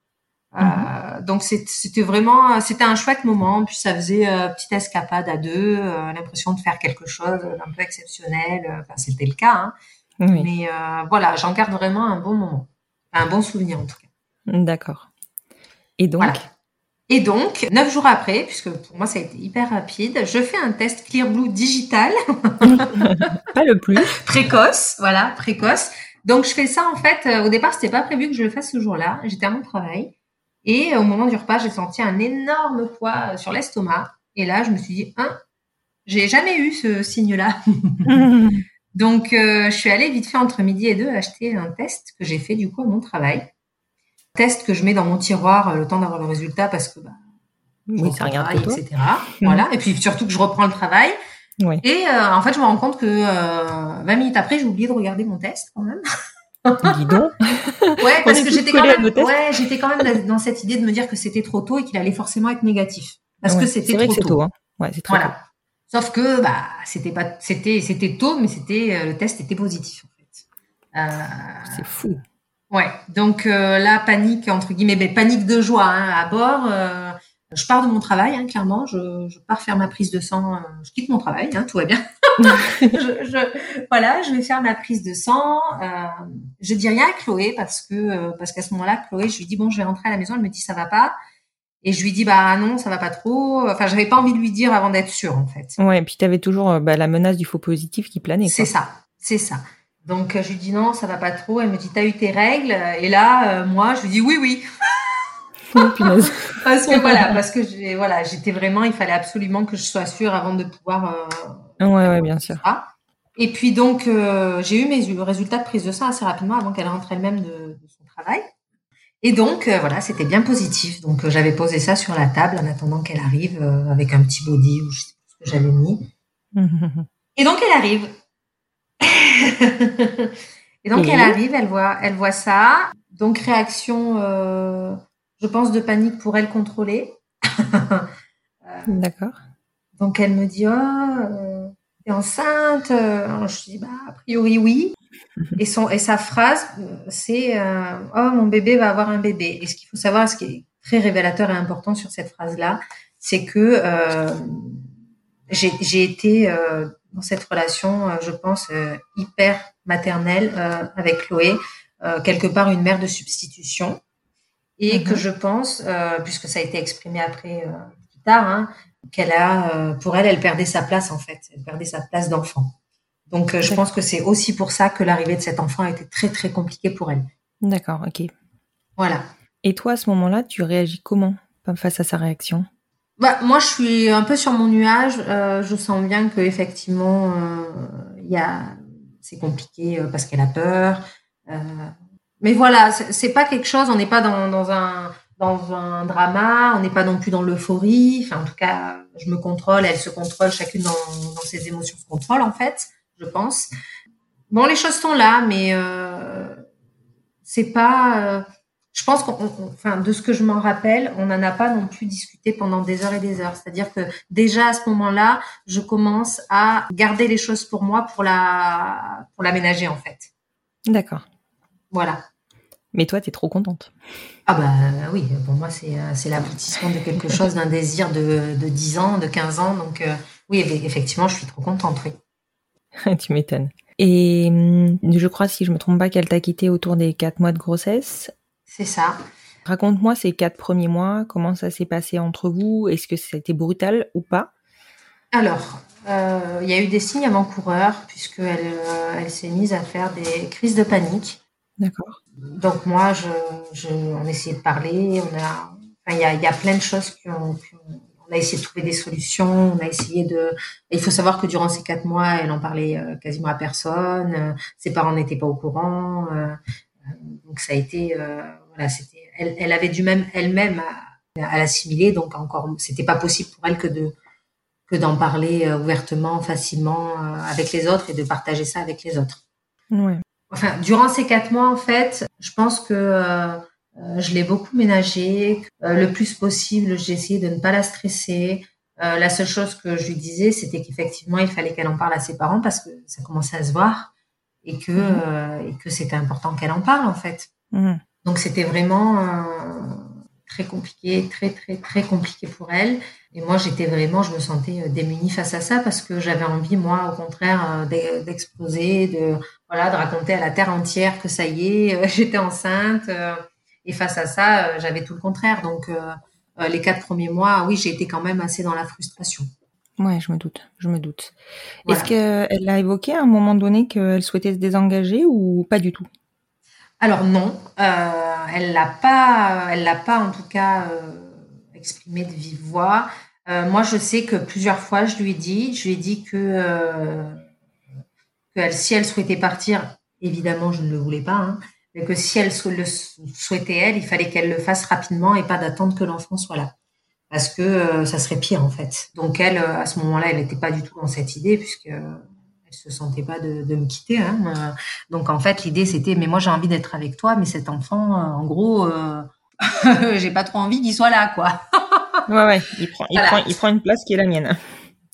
D: Euh, donc c'est- c'était vraiment, c'était un chouette moment. Puis ça faisait petite escapade à deux, l'impression de faire quelque chose d'un peu exceptionnel. Enfin, c'était le cas. Hein.
C: Oui.
D: Mais voilà, j'en garde vraiment un bon moment, un bon souvenir en tout cas.
C: D'accord. Et donc,
D: Voilà. Et donc, neuf jours après, puisque pour moi ça a été hyper rapide, je fais un test Clear Blue digital
C: pas le plus.
D: précoce, voilà, précoce. Donc je fais ça en fait. euh, au départ, c'était pas prévu que je le fasse ce jour-là. J'étais à mon travail et euh, au moment du repas, j'ai senti un énorme poids euh, sur l'estomac. Et là, je me suis dit, hein, j'ai jamais eu ce signe-là. Donc euh, je suis allée vite fait entre midi et deux acheter un test que j'ai fait du coup à mon travail. Test que je mets dans mon tiroir euh, le temps d'avoir le résultat parce que bah, je
C: oui, ça regarde
D: travail, etc. Voilà. Et puis surtout que je reprends le travail.
C: Oui.
D: Et euh, en fait, je me rends compte que euh, 20 minutes après, j'ai oublié de regarder mon test quand même.
C: Dis donc.
D: Ouais, parce que j'étais quand même, ouais, j'étais quand même dans cette idée de me dire que c'était trop tôt et qu'il allait forcément être négatif. Parce
C: Ouais,
D: que c'était
C: vrai
D: trop
C: que
D: tôt.
C: tôt. Hein. Ouais, c'est très tôt.
D: Voilà. Sauf que bah c'était pas, c'était, c'était tôt, mais c'était euh, le test était positif en fait.
C: C'est fou.
D: Ouais, donc euh, là, panique, entre guillemets, mais panique de joie hein, à bord. euh, je pars de mon travail, hein, clairement. Je, je pars faire ma prise de sang. euh, je quitte mon travail, hein, tout va bien. je, je- voilà, je vais faire ma prise de sang. Je dis rien à Chloé parce que parce qu'à ce moment-là, Chloé, je lui dis bon, je vais rentrer à la maison. Elle me dit ça va pas. Et je lui dis bah non, ça va pas trop. Enfin, j'avais pas envie de lui dire avant d'être sûre en fait.
C: Ouais, et puis t'avais toujours euh, bah, la menace du faux positif qui planait.
D: C'est ça, c'est ça. Donc je lui dis non, ça va pas trop. Elle me dit t'as eu tes règles Et là, euh, moi, je lui dis oui, oui.
C: punaise.
D: parce que voilà, parce que j'ai- voilà, j'étais vraiment, il fallait absolument que je sois sûre avant de pouvoir. euh,
C: Ouais, ouais, bien sûr.
D: ça. Et puis donc, euh, j'ai eu mes résultats de prise de sang assez rapidement avant qu'elle rentre elle-même de, de son travail. Et donc, euh, voilà, c'était bien positif. Donc, j'avais posé ça sur la table en attendant qu'elle arrive avec un petit body ou je sais pas ce que j'avais mis. Et donc, elle arrive. Et donc, elle arrive, elle voit, elle voit ça. Donc, réaction, euh, je pense, de panique pour elle contrôler.
C: D'accord.
D: Donc elle me dit oh euh, t'es enceinte Euh, Je dis bah a priori oui. Et son et sa phrase euh, c'est euh, oh mon bébé va avoir un bébé. Et ce qu'il faut savoir, ce qui est très révélateur et important sur cette phrase là, c'est que euh, j'ai j'ai été euh, dans cette relation, euh, je pense euh, hyper maternelle euh, avec Chloé, quelque part une mère de substitution, et
C: Mhm.
D: que je pense, puisque ça a été exprimé après plus tard, hein, qu'elle a, pour elle, elle perdait sa place en fait, elle perdait sa place d'enfant. Donc, je pense que c'est aussi pour ça que l'arrivée de cet enfant a été très très compliquée pour elle.
C: D'accord, ok.
D: Voilà.
C: Et toi, à ce moment-là, tu réagis comment face à sa réaction?
D: Bah, moi, je suis un peu sur mon nuage. Euh, je sens bien que effectivement, euh, il y a, c'est compliqué euh, parce qu'elle a peur. Euh, mais voilà, c'est c'est pas quelque chose. On n'est pas dans, dans un dans un drama. On n'est pas non plus dans l'euphorie. Enfin, en tout cas, je me contrôle. Elle se contrôle. Chacune dans, dans ses émotions se contrôle en fait. Je pense. Bon, les choses sont là, mais euh, c'est pas. Je pense qu'on, on- enfin, de ce que je m'en rappelle, on n'en a pas non plus discuté pendant des heures et des heures. C'est-à-dire que déjà à ce moment-là, je commence à garder les choses pour moi, pour la, pour l'aménager en fait.
C: D'accord.
D: Voilà.
C: Mais toi, t'es trop contente.
D: Ah bah oui, pour moi c'est, euh, c'est l'aboutissement de quelque chose, d'un désir de, de 10 ans, de 15 ans. Donc euh, oui, eff- effectivement, je suis trop contente. Oui.
C: tu m'étonnes. Et hum, je crois, si je me trompe pas, qu'elle t'a quitté autour des quatre mois de grossesse.
D: C'est ça.
C: Raconte-moi ces quatre premiers mois, comment ça s'est passé entre vous Est-ce que ça a été brutal ou pas?
D: Alors, euh, il y a eu des signes avant-coureurs puisqu'elle euh, elle s'est mise à faire des crises de panique.
C: D'accord.
D: Donc moi, je, je, on a essayé de parler, on a, enfin, il y a, il y a plein de choses ont- on a essayé de trouver des solutions, on a essayé de. Il faut savoir que durant ces quatre mois, elle en parlait euh, quasiment à personne, euh, ses parents n'étaient pas au courant, donc ça a été, euh, voilà, c'était, elle, elle avait du même elle-même à, à l'assimiler, donc encore, c'était pas possible pour elle que de que d'en parler euh, ouvertement, facilement euh, avec les autres et de partager ça avec les autres
C: Ouais.
D: enfin, durant ces quatre mois, en fait, je pense que euh, je l'ai beaucoup ménagée. Euh, le plus possible, j'ai essayé de ne pas la stresser. Euh, la seule chose que je lui disais, c'était qu'effectivement, il fallait qu'elle en parle à ses parents parce que ça commençait à se voir et que,
C: Mhm.
D: euh, et que c'était important qu'elle en parle, en fait.
C: Mhm.
D: Donc, c'était vraiment euh, très compliqué, très, très, très compliqué pour elle. Et moi, j'étais vraiment, je me sentais euh, démunie face à ça parce que j'avais envie, moi, au contraire, d'e- d'exploser, de, voilà, de raconter à la terre entière que ça y est, j'étais enceinte. et face à ça, j'avais tout le contraire. Donc, les quatre premiers mois, oui, j'ai été quand même assez dans la frustration.
C: Ouais, je me doute, je me doute.
D: Voilà.
C: Est-ce qu'elle a évoqué à un moment donné qu'elle souhaitait se désengager ou pas du tout?
D: Alors non, euh, elle l'a pas, elle l'a pas en tout cas euh, exprimé de vive voix. Euh, moi, je sais que plusieurs fois, je lui ai dit, je lui ai dit que, que elle- si elle souhaitait partir, évidemment, je ne le voulais pas, hein, mais que si elle le sou- souhaitait elle, il fallait qu'elle le fasse rapidement et pas d'attendre que l'enfant soit là, parce que euh, ça serait pire en fait. Donc elle, euh, à ce moment-là, elle n'était pas du tout dans cette idée puisque euh, elle se sentait pas de, de me quitter. Hein. Donc en fait, l'idée c'était, mais moi j'ai envie d'être avec toi, mais cet enfant, en gros, euh, j'ai pas trop envie qu'il soit là, quoi.
C: Ouais, ouais, il prend, il,
D: Voilà.
C: prend, il prend une place qui est la mienne.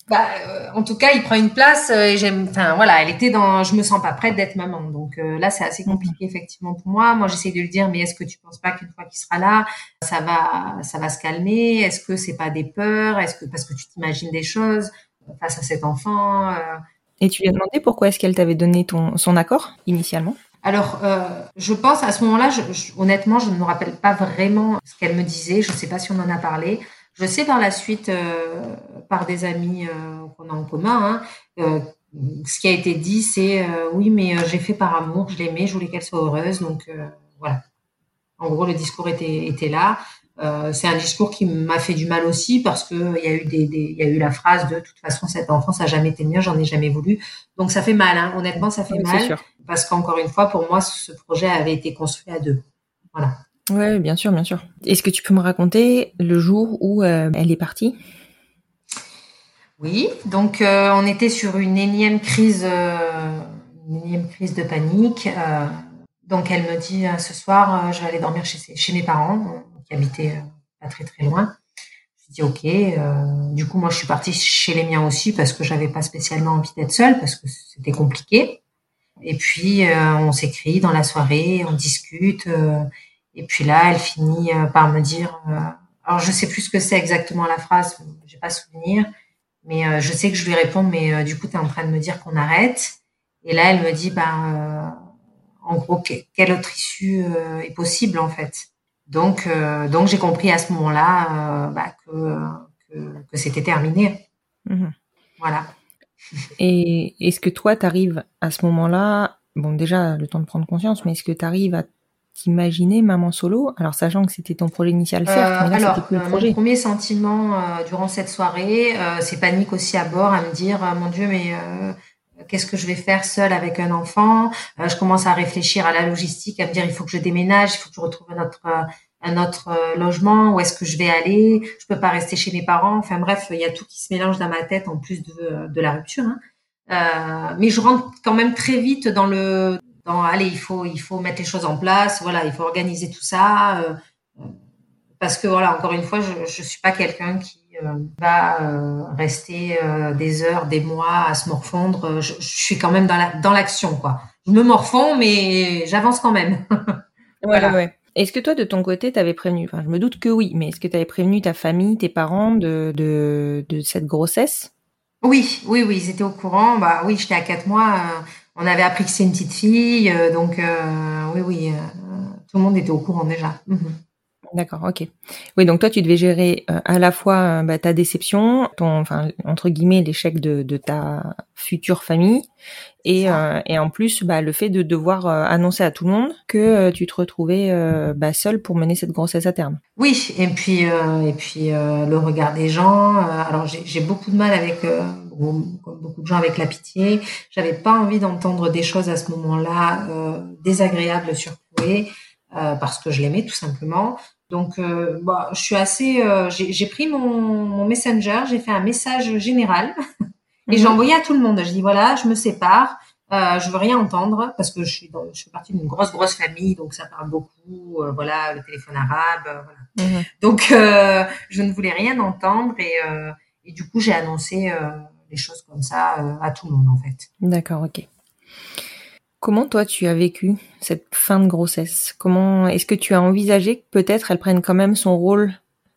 D: Bah, euh, en tout cas, il prend une place euh, et j'aime. Enfin voilà, elle était dans. Je me sens pas prête d'être maman, donc euh, là c'est assez compliqué effectivement pour moi. Moi j'essaie de lui dire, mais est-ce que tu penses pas qu'une fois qu'il sera là, ça va, ça va se calmer? Est-ce que c'est pas des peurs? Est-ce que parce que tu t'imagines des choses face à cet enfant euh,
C: Et tu lui as demandé pourquoi est-ce qu'elle t'avait donné ton, son accord initialement?
D: Alors, euh, je pense à ce moment-là, je, je- honnêtement, je ne me rappelle pas vraiment ce qu'elle me disait. Je ne sais pas si on en a parlé. Je sais par la suite, euh, par des amis euh, qu'on a en commun, hein, euh, ce qui a été dit, c'est euh, oui, mais euh, j'ai fait par amour, je l'aimais, je voulais qu'elle soit heureuse, donc euh, voilà. En gros, le discours était, était là. Euh, c'est un discours qui m'a fait du mal aussi parce que il y a eu des, il y a eu la phrase de, toute façon cet enfant ça n'a jamais été mien, j'en ai jamais voulu. Donc ça fait mal, hein. honnêtement ça fait mal parce qu'encore une fois pour moi ce projet avait été construit à deux. Voilà.
C: Ouais, bien sûr, bien sûr. Est-ce que tu peux me raconter le jour où euh, elle est partie?
D: Oui, donc euh, on était sur une énième crise, une énième crise de panique. donc elle me dit ce soir je vais aller dormir chez, chez mes parents habitait euh, pas très très loin. Je dis ok. Euh, du coup, moi, je suis partie chez les miens aussi parce que j'avais pas spécialement envie d'être seule parce que c'était compliqué. Et puis, euh, on s'écrit dans la soirée, on discute. Et puis là, elle finit par me dire. alors, je sais plus ce que c'est exactement la phrase. J'ai pas souvenir. Mais je sais que je lui réponds, mais du coup, tu es en train de me dire qu'on arrête. Et là, elle me dit, ben, en gros, quelle autre issue est possible en fait donc, euh, donc j'ai compris à ce moment-là euh, bah, que, que, c'était terminé. Mhm. Voilà.
C: Et est-ce que toi, tu arrives à ce moment-là, bon déjà le temps de prendre conscience, mais est-ce que tu arrives à t'imaginer maman solo Alors sachant que c'était ton projet initial, certes,
D: mais là, alors, projet. Mon premier sentiment durant cette soirée, c'est panique aussi à bord, à me dire, mon Dieu, mais qu'est-ce que je vais faire seule avec un enfant? Euh, Je commence à réfléchir à la logistique, à me dire il faut que je déménage, il faut que je retrouve un autre, euh, un autre euh, logement, où est-ce que je vais aller? Je peux pas rester chez mes parents. Enfin bref, il y a tout qui se mélange dans ma tête en plus de, de la rupture. Hein. Euh, mais je rentre quand même très vite dans le, dans allez, il faut, il faut mettre les choses en place. Voilà, il faut organiser tout ça. Euh, parce que voilà, encore une fois, je, je suis pas quelqu'un qui euh, va euh, rester des heures, des mois à se morfondre. Je, suis quand même dans l'action, quoi. Je me morfonds, mais j'avance quand même.
C: voilà. Ouais, Est-ce que toi, de ton côté, t'avais prévenu, enfin, je me doute que oui, mais est-ce que tu avais prévenu ta famille, tes parents de, de, de, cette grossesse?
D: Oui, oui, oui, ils étaient au courant. Bah oui, j'étais à quatre mois. On avait appris que c'est une petite fille, donc oui, oui, tout le monde était au courant déjà. Mhm.
C: D'accord, ok. Oui, donc toi, tu devais gérer euh, à la fois euh, bah, ta déception, ton, enfin, entre guillemets, l'échec de, de, ta future famille, et, euh, et en plus, bah, le fait de devoir annoncer à tout le monde que tu te retrouvais bah, seule pour mener cette grossesse à terme.
D: Oui, et puis, et puis le regard des gens. alors, j'ai beaucoup de mal avec, comme beaucoup de gens, avec la pitié. J'avais pas envie d'entendre des choses à ce moment-là désagréables sur Chloé. parce que je l'aimais tout simplement. Donc, euh, bah, je suis assez. Euh, j'ai pris mon, messenger, j'ai fait un message général et j'ai mhm. envoyé à tout le monde. Je dis voilà, je me sépare, euh, je veux rien entendre parce que je suis dans, je partie d'une grosse grosse famille, donc ça parle beaucoup. Euh, voilà, le téléphone arabe. voilà. Mhm. Donc, je ne voulais rien entendre et, et du coup, j'ai annoncé les choses comme ça à tout le monde en fait.
C: D'accord, ok. Comment toi tu as vécu cette fin de grossesse? Comment est-ce que tu as envisagé que peut-être elle prenne quand même son rôle,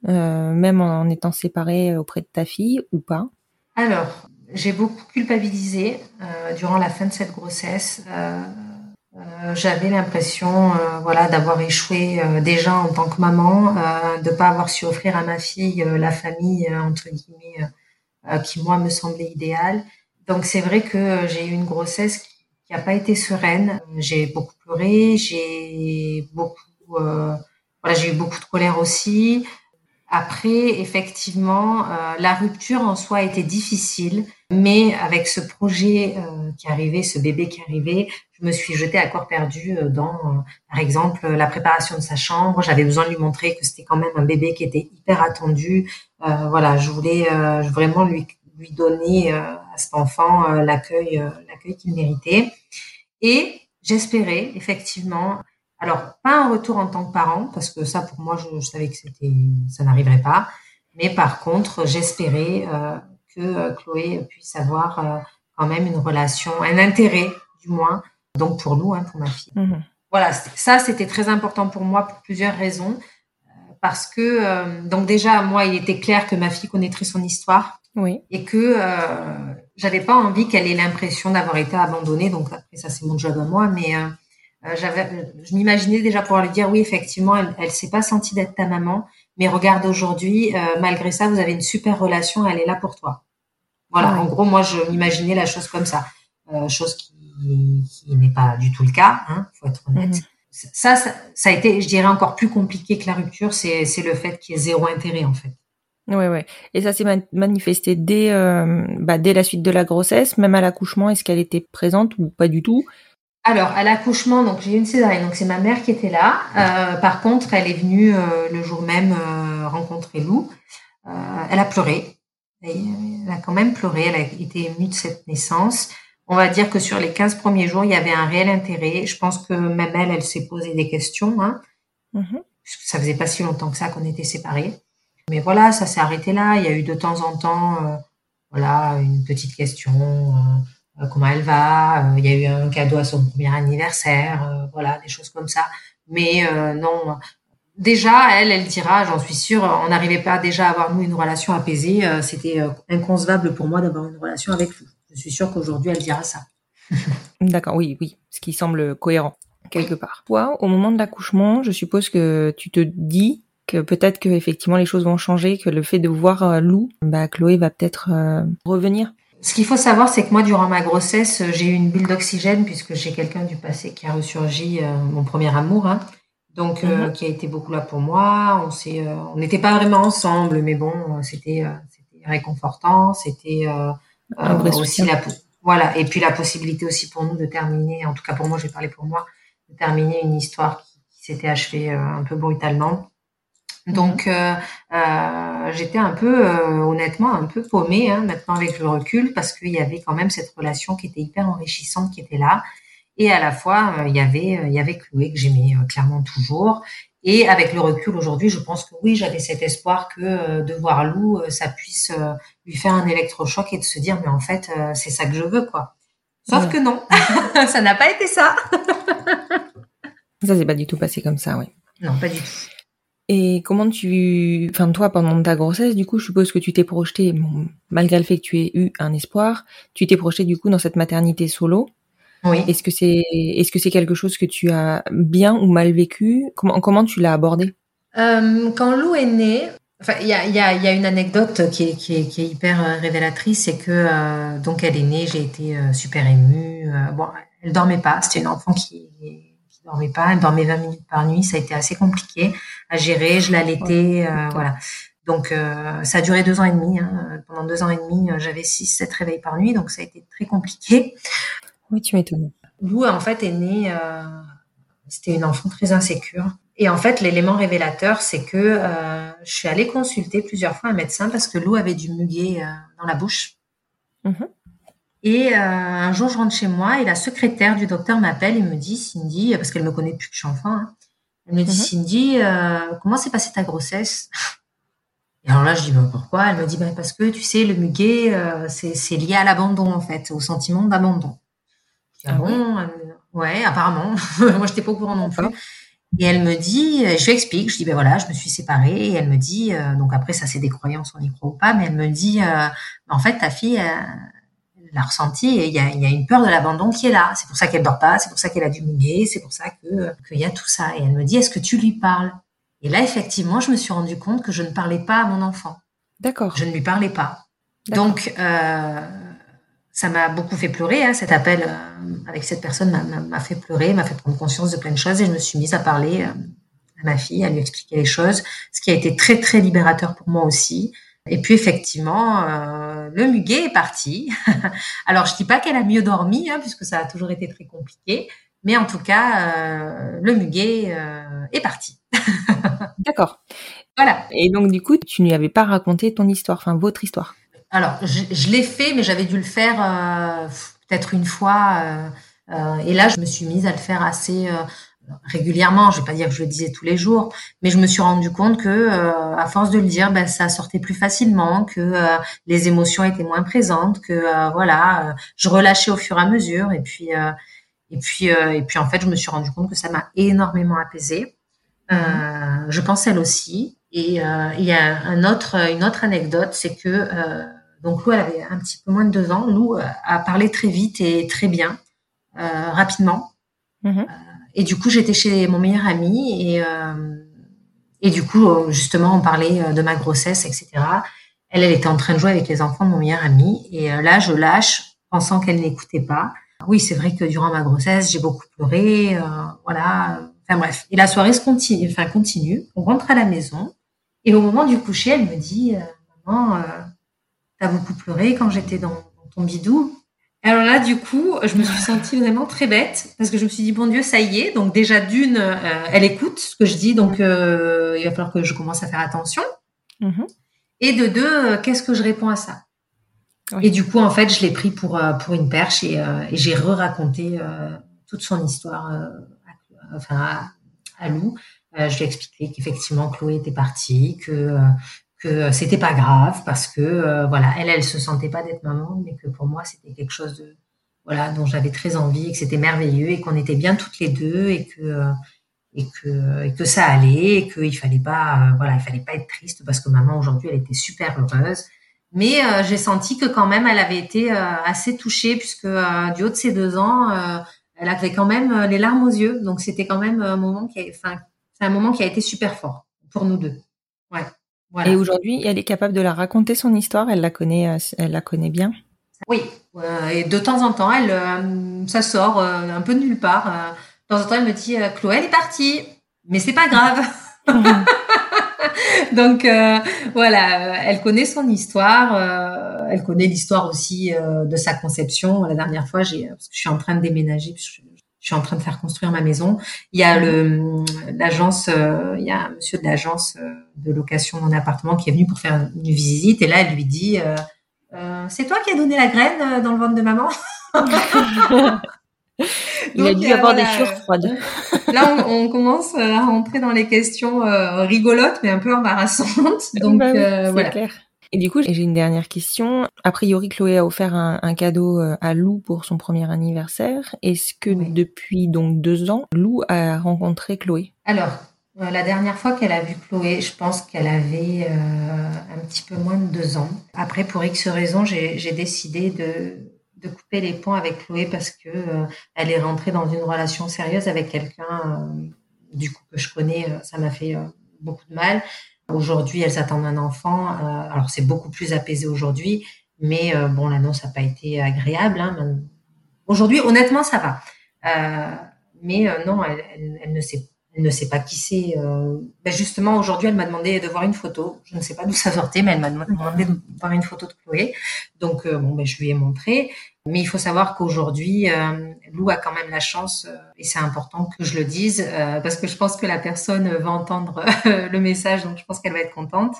C: euh, même en étant séparée auprès de ta fille ou pas?
D: Alors, j'ai beaucoup culpabilisé euh, durant la fin de cette grossesse. Euh, j'avais l'impression, voilà, d'avoir échoué déjà en tant que maman, de pas avoir su offrir à ma fille la famille entre guillemets qui moi me semblait idéale. Donc c'est vrai que j'ai eu une grossesse qui n'a pas été sereine. J'ai beaucoup pleuré, j'ai beaucoup, euh, voilà, j'ai eu beaucoup de colère aussi. Après, effectivement, euh, la rupture en soi était difficile, mais avec ce projet euh, qui arrivait, ce bébé qui arrivait, je me suis jetée à corps perdu euh, dans, euh, par exemple, la préparation de sa chambre. J'avais besoin de lui montrer que c'était quand même un bébé qui était hyper attendu. voilà, je voulais vraiment lui lui donner euh, à cet enfant euh, l'accueil euh, l'accueil qu'il méritait. Et j'espérais effectivement, alors pas un retour en tant que parent parce que ça pour moi je, savais que c'était ça n'arriverait pas, mais par contre j'espérais que Chloé puisse avoir quand même une relation, un intérêt du moins, donc pour nous, hein, pour ma fille. Mhm. Voilà, ça c'était très important pour moi pour plusieurs raisons. Parce que, donc déjà, moi, il était clair que ma fille connaîtrait son histoire.
C: Oui.
D: Et que euh, j'avais pas envie qu'elle ait l'impression d'avoir été abandonnée. Donc après, ça c'est mon job à moi, mais euh, euh j'avais, je m'imaginais déjà pouvoir lui dire oui, effectivement, elle, elle s'est pas sentie d'être ta maman, mais regarde aujourd'hui, euh, malgré ça, vous avez une super relation, elle est là pour toi. Voilà. En gros, moi, je m'imaginais la chose comme ça, euh, chose qui, qui n'est pas du tout le cas, hein, faut être honnête. Mhm. ça, ça, ça, a été, je dirais, encore plus compliqué que la rupture, c'est le fait qu'il y ait zéro intérêt, en fait.
C: Ouais, ouais. Et ça s'est manifesté dès, euh, bah, dès la suite de la grossesse, même à l'accouchement. Est-ce qu'elle était présente ou pas du tout?
D: Alors, à l'accouchement, donc j'ai eu une césarienne, donc c'est ma mère qui était là. Euh, par contre, elle est venue euh, le jour même euh, rencontrer Lou. Euh, elle a pleuré. Elle a quand même pleuré. Elle a été émue de cette naissance. On va dire que sur les 15 premiers jours, il y avait un réel intérêt. Je pense que même elle, elle s'est posé des questions, hein, mm-hmm. puisque ça faisait pas si longtemps que ça qu'on était séparés. Mais voilà, ça s'est arrêté là. Il y a eu de temps en temps, euh, voilà, une petite question, euh, euh, comment elle va. il y a eu un cadeau à son premier anniversaire, voilà, des choses comme ça. Mais non, déjà, elle, elle dira, j'en suis sûre, on n'arrivait pas déjà à avoir nous une relation apaisée. C'était inconcevable pour moi d'avoir une relation avec lui. Je suis sûre qu'aujourd'hui, elle dira ça.
C: D'accord, oui, oui, ce qui semble cohérent quelque part. Toi, au moment de l'accouchement, je suppose que tu te dis que peut-être que effectivement les choses vont changer, que le fait de voir euh, Lou, bah Chloé va peut-être euh, revenir.
D: Ce qu'il faut savoir, c'est que moi, durant ma grossesse, j'ai eu une bulle d'oxygène puisque j'ai quelqu'un du passé qui a ressurgi, euh, mon premier amour, hein, donc mhm. qui a été beaucoup là pour moi. On s'est, on n'était pas vraiment ensemble, mais bon, c'était, c'était réconfortant, c'était aussi la, voilà, et puis la possibilité aussi pour nous de terminer, en tout cas pour moi, j'ai parlé pour moi, de terminer une histoire qui, qui s'était achevée un peu brutalement. Donc, euh, euh, j'étais un peu, euh, honnêtement, un peu paumée hein, maintenant avec le recul parce qu'il y avait quand même cette relation qui était hyper enrichissante qui était là. Et à la fois, il y avait, il y avait Chloé que j'aimais clairement toujours. Et avec le recul aujourd'hui, je pense que oui, j'avais cet espoir que de voir Lou, ça puisse lui faire un électrochoc et de se dire, mais en fait, c'est ça que je veux, quoi. Sauf que non, ça n'a pas été ça.
C: ça s'est pas du tout passé comme ça, oui.
D: Non, pas du tout.
C: Et comment tu, enfin toi pendant ta grossesse, du coup, je suppose que tu t'es projeté, malgré le fait que tu aies eu un espoir, tu t'es projeté du coup dans cette maternité solo.
D: Oui.
C: Est-ce que c'est, est-ce que c'est quelque chose que tu as bien ou mal vécu? Comment comment tu l'as abordé?
D: Euh, Quand Lou est née, enfin il y a, y, a, y a une anecdote qui est, qui est, qui est hyper euh, révélatrice, c'est que euh, donc elle est née, j'ai été euh, super émue. bon, elle dormait pas, c'était une enfant qui dormait pas, elle dormait 20 minutes par nuit, ça a été assez compliqué à gérer, je l'allaitais, euh, voilà. Donc euh, ça a duré deux ans et demi. Hein. Pendant deux ans et demi, euh, j'avais six, sept réveils par nuit, donc ça a été très compliqué.
C: Oui, tu m'étonnes.
D: Lou en fait est née, c'était une enfant très insécure. Et en fait, l'élément révélateur, c'est que je suis allée consulter plusieurs fois un médecin parce que Lou avait du muguet dans la bouche. Mm-hmm. Et euh, un jour, je rentre chez moi et la secrétaire du docteur m'appelle et me dit, Cindy, parce qu'elle me connaît depuis que je suis enfant, hein, elle me dit, mhm. Cindy, euh, comment s'est passée ta grossesse? Et alors là, je dis, bah, pourquoi? Elle me dit, bah, parce que tu sais, le muguet, euh, c'est lié à l'abandon, en fait, au sentiment d'abandon. Ah, ah bon Ouais, apparemment. Moi, je n'étais pas au courant non plus. Et elle me dit, je lui explique, je dis, ben voilà, je me suis séparée. Et elle me dit, donc après, ça c'est des croyances, on y croit ou pas, mais elle me dit, en fait, ta fille, l'a ressenti et il y a, y a, une peur de l'abandon qui est là. C'est pour ça qu'elle dort pas, c'est pour ça qu'elle a du muguet, c'est pour ça que qu'il y a tout ça. Et elle me dit, est-ce que tu lui parles? Et là, effectivement, je me suis rendu compte que je ne parlais pas à mon enfant.
C: D'accord.
D: Je ne lui parlais pas. Donc, euh, ça m'a beaucoup fait pleurer. Hein, cet appel euh, avec cette personne m'a fait pleurer, m'a fait prendre conscience de plein de choses et je me suis mise à parler euh, à ma fille, à lui expliquer les choses, ce qui a été très très libérateur pour moi aussi. Et puis effectivement, euh, le muguet est parti. Alors je dis pas qu'elle a mieux dormi, hein, puisque ça a toujours été très compliqué, mais en tout cas, euh, le muguet euh, est parti.
C: D'accord. Voilà. Et donc du coup, tu n'y avais pas raconté ton histoire, enfin votre histoire?
D: Alors je, je l'ai fait, mais j'avais dû le faire euh, peut-être une fois. Euh, et là, je me suis mise à le faire assez régulièrement, je vais pas dire que je le disais tous les jours, mais je me suis rendu compte que euh, à force de le dire, ben, ça sortait plus facilement, que euh, les émotions étaient moins présentes, que euh, voilà, je relâchais au fur et à mesure, et puis et puis et puis en fait, je me suis rendu compte que ça m'a énormément apaisée. Je pense elle aussi. Et il y a un autre une autre anecdote, c'est que donc Lou elle avait un petit peu moins de deux ans. Lou a parlé très vite et très bien, rapidement. Mm-hmm. Et du coup, j'étais chez mon meilleur ami et, euh, et du coup, euh, justement, on parlait euh, de ma grossesse, etc. Elle, elle était en train de jouer avec les enfants de mon meilleur ami. Et là, je lâche, pensant qu'elle n'écoutait pas. Oui, c'est vrai que durant ma grossesse, j'ai beaucoup pleuré. voilà, enfin bref. Et la soirée se continue, enfin continue. On rentre à la maison et au moment du coucher, elle me dit, euh, maman, euh, t'as beaucoup pleuré quand j'étais dans ton bidou. Alors là, du coup, je me suis sentie vraiment très bête parce que je me suis dit, bon Dieu, ça y est. Donc déjà, d'une, euh, elle écoute ce que je dis, donc euh, il va falloir que je commence à faire attention.
C: Mhm.
D: Et de deux, euh, qu'est-ce que je réponds à ça?
C: Oui.
D: Et du coup, en fait, je l'ai pris pour, pour une perche et, et j'ai re-raconté toute son histoire à, enfin, à, à Lou. Je lui ai expliqué qu'effectivement, Chloé était partie, que... euh, que c'était pas grave parce que euh, voilà elle elle se sentait pas d'être maman mais que pour moi c'était quelque chose de voilà dont j'avais très envie et que c'était merveilleux et qu'on était bien toutes les deux et que euh, et que et que ça allait et qu'il fallait pas euh, voilà il fallait pas être triste parce que maman aujourd'hui elle était super heureuse. Mais euh, j'ai senti que quand même elle avait été euh, assez touchée puisque euh, du haut de ses deux ans euh, elle avait quand même euh, les larmes aux yeux. Donc c'était quand même un moment qui a, enfin c'est un moment qui a été super fort pour nous deux. Ouais voilà.
C: Et aujourd'hui, elle est capable de la raconter son histoire? Elle la connaît, euh, elle la connaît bien?
D: Oui, euh, et de temps en temps, elle, euh, ça sort euh, un peu de nulle part. de temps en temps, elle me dit Chloé, elle est partie, mais c'est pas grave. Donc voilà, elle connaît son histoire, elle connaît l'histoire aussi de sa conception. La dernière fois, j'ai parce que je suis en train de déménager, je, je suis en train de faire construire ma maison. Il y a le l'agence, euh, il y a un monsieur de l'agence euh, de location de mon appartement qui est venu pour faire une visite et là, elle lui dit euh, euh, c'est toi qui as donné la graine euh, dans le ventre de maman?
C: Il a dû
D: euh,
C: avoir des sueurs froides.
D: Là, on, on commence à rentrer dans les questions euh, rigolotes, mais un peu embarrassantes. Donc,
C: Bah oui,
D: euh, voilà.
C: clair. Et du coup, j'ai une dernière question. A priori, Chloé a offert un, un cadeau euh, à Lou pour son premier anniversaire. Est-ce que
D: Oui.
C: depuis donc deux ans, Lou a rencontré Chloé?
D: Alors, euh, la dernière fois qu'elle a vu Chloé, je pense qu'elle avait euh, un petit peu moins de deux ans. Après, pour X raisons, j'ai décidé de, de couper les ponts avec Chloé parce que euh, elle est rentrée dans une relation sérieuse avec quelqu'un euh, du coup que je connais. ça m'a fait beaucoup de mal. Aujourd'hui, elles attendent un enfant. euh, alors, c'est beaucoup plus apaisé aujourd'hui, mais euh, bon, l'annonce n'a pas été agréable. Hein. Aujourd'hui, honnêtement, ça va. Euh, mais non, elle, elle, elle ne sait elle ne sait pas qui c'est. Euh... Ben justement, aujourd'hui, elle m'a demandé de voir une photo. Je ne sais pas d'où ça sortait, mais elle m'a demandé de voir une photo de Chloé. Donc, euh, bon, ben, je lui ai montré. Mais il faut savoir qu'aujourd'hui, euh, Lou a quand même la chance, euh, et c'est important que je le dise, euh, parce que je pense que la personne va entendre le message, donc je pense qu'elle va être contente.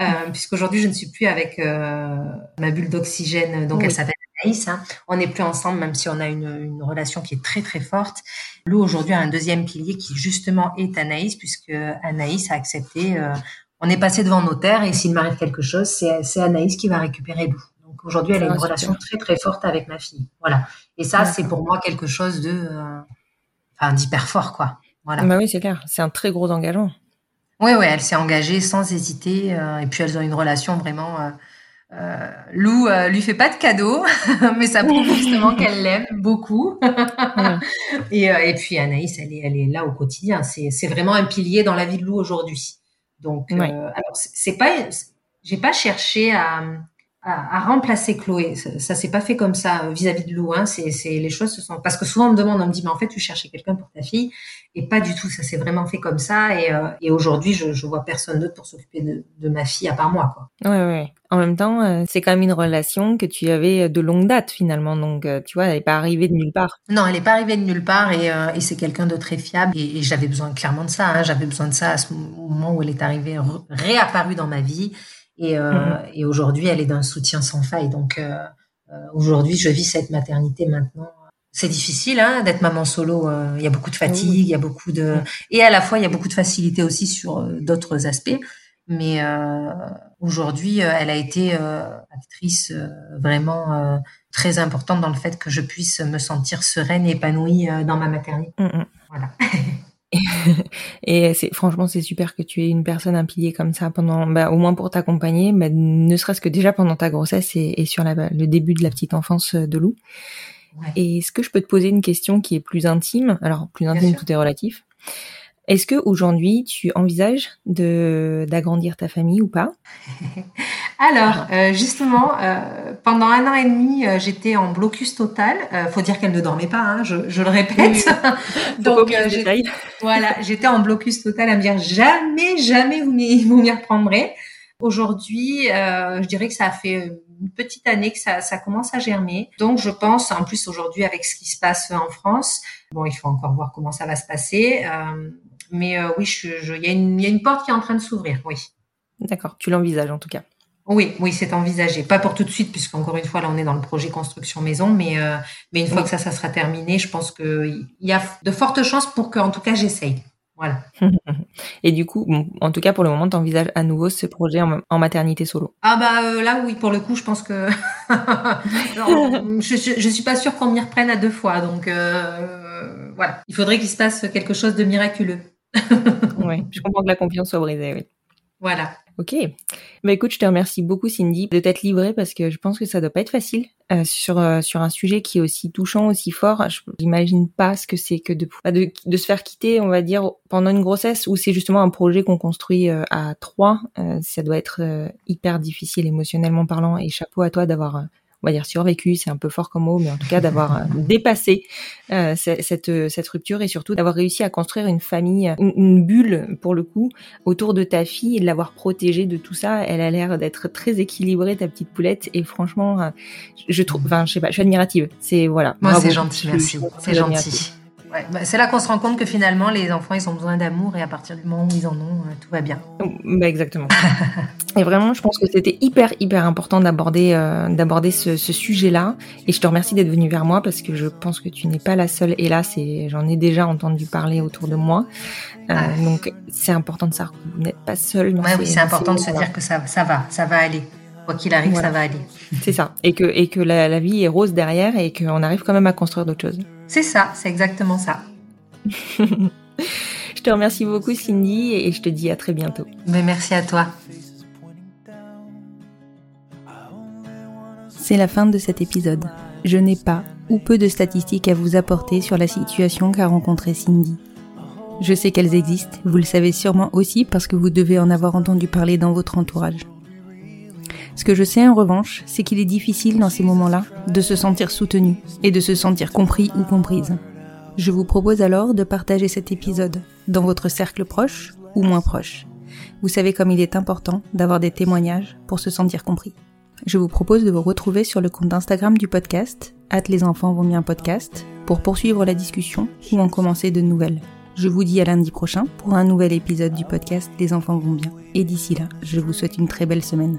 D: Euh, puisqu'aujourd'hui, je ne suis plus avec euh, ma bulle d'oxygène, donc
C: Oui.
D: elle s'appelle Anaïs. Hein. On n'est plus ensemble, même si on a une, une relation qui est très très forte. Lou aujourd'hui a un deuxième pilier qui justement est Anaïs, puisque Anaïs a accepté. euh, on est passé devant notaire et s'il m'arrive quelque chose, c'est Anaïs qui va récupérer Lou. Donc aujourd'hui, elle a
C: Ah,
D: une relation très très forte avec ma fille. Voilà. Et ça, c'est pour moi quelque chose de, euh, enfin, d'hyper fort, quoi. Voilà.
C: Bah oui, c'est clair. C'est un très gros engagement.
D: Oui, oui, elle s'est engagée sans hésiter. euh, et puis elles ont une relation vraiment. Euh, euh, Lou euh, lui fait pas de cadeaux, mais ça prouve justement qu'elle l'aime beaucoup. Et, euh, et puis Anaïs, elle est, elle est là au quotidien. C'est, vraiment un pilier dans la vie de Lou aujourd'hui. Donc, euh,
C: Ouais.
D: alors c'est pas, j'ai pas cherché à, à, à remplacer Chloé. Ça, ça s'est pas fait comme ça euh, vis-à-vis de Lou. Hein. C'est, les choses se sont parce que souvent on me demande, on me dit, mais en fait tu cherchais quelqu'un pour ta fille. Et pas du tout, ça s'est vraiment fait comme ça. Et, euh, et aujourd'hui, je, je vois personne d'autre pour s'occuper de, de ma fille à part moi, quoi.
C: Ouais, ouais. En même temps, euh, c'est quand même une relation que tu avais de longue date finalement. Donc, euh, tu vois, elle n'est pas arrivée de nulle part.
D: Non, elle n'est pas arrivée de nulle part et, euh, et c'est quelqu'un de très fiable. Et, et j'avais besoin clairement de ça. Hein. J'avais besoin de ça à ce moment où elle est arrivée, réapparue dans ma vie. Et, euh,
C: Mhm.
D: et aujourd'hui, elle est d'un soutien sans faille. Donc euh, euh, aujourd'hui, je vis cette maternité maintenant. C'est difficile hein, d'être maman solo. euh, Il y a beaucoup de fatigue, il y a beaucoup de et à la fois il y a beaucoup de facilité aussi sur d'autres aspects. Mais euh, aujourd'hui, elle a été euh, actrice euh, vraiment euh, très importante dans le fait que je puisse me sentir sereine et épanouie euh, dans ma maternité.
C: Mm, mm.
D: Voilà.
C: Et c'est franchement, c'est super que tu aies une personne, un pilier comme ça pendant, bah, au moins pour t'accompagner, bah, ne serait-ce que déjà pendant ta grossesse et, et sur la, le début de la petite enfance de Lou.
D: Ouais.
C: Et est-ce que je peux te poser une question qui est plus intime? Alors, plus intime,
D: sûr.
C: tout est relatif. Est-ce que aujourd'hui tu envisages de d'agrandir ta famille ou pas?
D: Alors, euh, justement, euh, pendant un an et demi, euh, j'étais en blocus total. Euh, faut dire qu'elle ne dormait pas, hein, je, je, le répète.
C: Donc, euh,
D: voilà, j'étais en blocus total à me dire jamais, jamais vous m'y reprendrez. Aujourd'hui, euh, je dirais que ça a fait une petite année que ça, ça commence à germer. Donc, je pense, en plus aujourd'hui avec ce qui se passe en France, bon, il faut encore voir comment ça va se passer. Euh, mais euh, oui, il je, y, a une, y a une porte qui est en train de s'ouvrir, oui.
C: D'accord, tu l'envisages en tout cas.
D: Oui, oui, c'est envisagé. Pas pour tout de suite, puisqu'encore une fois, là, on est dans le projet construction maison, mais euh, mais une fois que ça, ça sera terminé, je pense qu'il y a de fortes chances pour que, en tout cas, j'essaye. Voilà.
C: Et du coup, en tout cas pour le moment, tu envisages à nouveau ce projet en, maternité solo?
D: Ah bah euh, là oui, pour le coup, je pense que je, je, suis pas sûre qu'on m'y reprenne à deux fois, donc euh, voilà. Il faudrait qu'il se passe quelque chose de miraculeux.
C: oui, je comprends que la confiance soit brisée, oui.
D: Voilà.
C: Ok. Bah écoute, je te remercie beaucoup Cindy de t'être livrée parce que je pense que ça doit pas être facile euh, sur euh, sur un sujet qui est aussi touchant, aussi fort. J'imagine pas ce que c'est que de, de, se faire quitter, on va dire pendant une grossesse où c'est justement un projet qu'on construit euh, à trois. ça doit être hyper difficile émotionnellement parlant et chapeau à toi d'avoir on va dire survécu, c'est un peu fort comme mot, mais en tout cas d'avoir euh, dépassé euh, cette, euh, cette rupture et surtout d'avoir réussi à construire une famille, une, bulle pour le coup autour de ta fille et de l'avoir protégée de tout ça. Elle a l'air d'être très équilibrée, ta petite poulette, et franchement, je trouve, enfin, je sais pas, je suis admirative. C'est voilà.
D: Moi, c'est gentil, merci. C'est gentil. Bah, c'est là qu'on se rend compte que finalement, les enfants, ils ont besoin d'amour et à partir du moment où ils en ont, euh, tout va bien.
C: Bah, exactement. et vraiment, je pense que c'était hyper, hyper important d'aborder, euh, d'aborder ce, ce sujet-là. Et je te remercie d'être venue vers moi parce que je pense que tu n'es pas la seule. Hélas, et j'en ai déjà entendu parler autour de moi. Euh, ah. Donc, c'est important de savoir que vous n'êtes pas seule.
D: Ouais, oui, c'est important de se dire que ça, ça va, ça va aller. Quoi qu'il arrive, ça va aller.
C: C'est ça. Et que, et que la, la vie est rose derrière et qu'on arrive quand même à construire d'autres choses.
D: C'est ça, c'est exactement ça.
C: je te remercie beaucoup Cindy et je te dis à très bientôt.
D: Mais merci à toi.
C: C'est la fin de cet épisode. Je n'ai pas ou peu de statistiques à vous apporter sur la situation qu'a rencontrée Cindy. Je sais qu'elles existent, vous le savez sûrement aussi parce que vous devez en avoir entendu parler dans votre entourage. Ce que je sais en revanche, c'est qu'il est difficile dans ces moments-là de se sentir soutenu et de se sentir compris ou comprise. Je vous propose alors de partager cet épisode dans votre cercle proche ou moins proche. Vous savez comme il est important d'avoir des témoignages pour se sentir compris. Je vous propose de vous retrouver sur le compte Instagram du podcast, hâte les enfants vont bien podcast, pour poursuivre la discussion ou en commencer de nouvelles. Je vous dis à lundi prochain pour un nouvel épisode du podcast Les enfants vont bien. Et d'ici là, je vous souhaite une très belle semaine.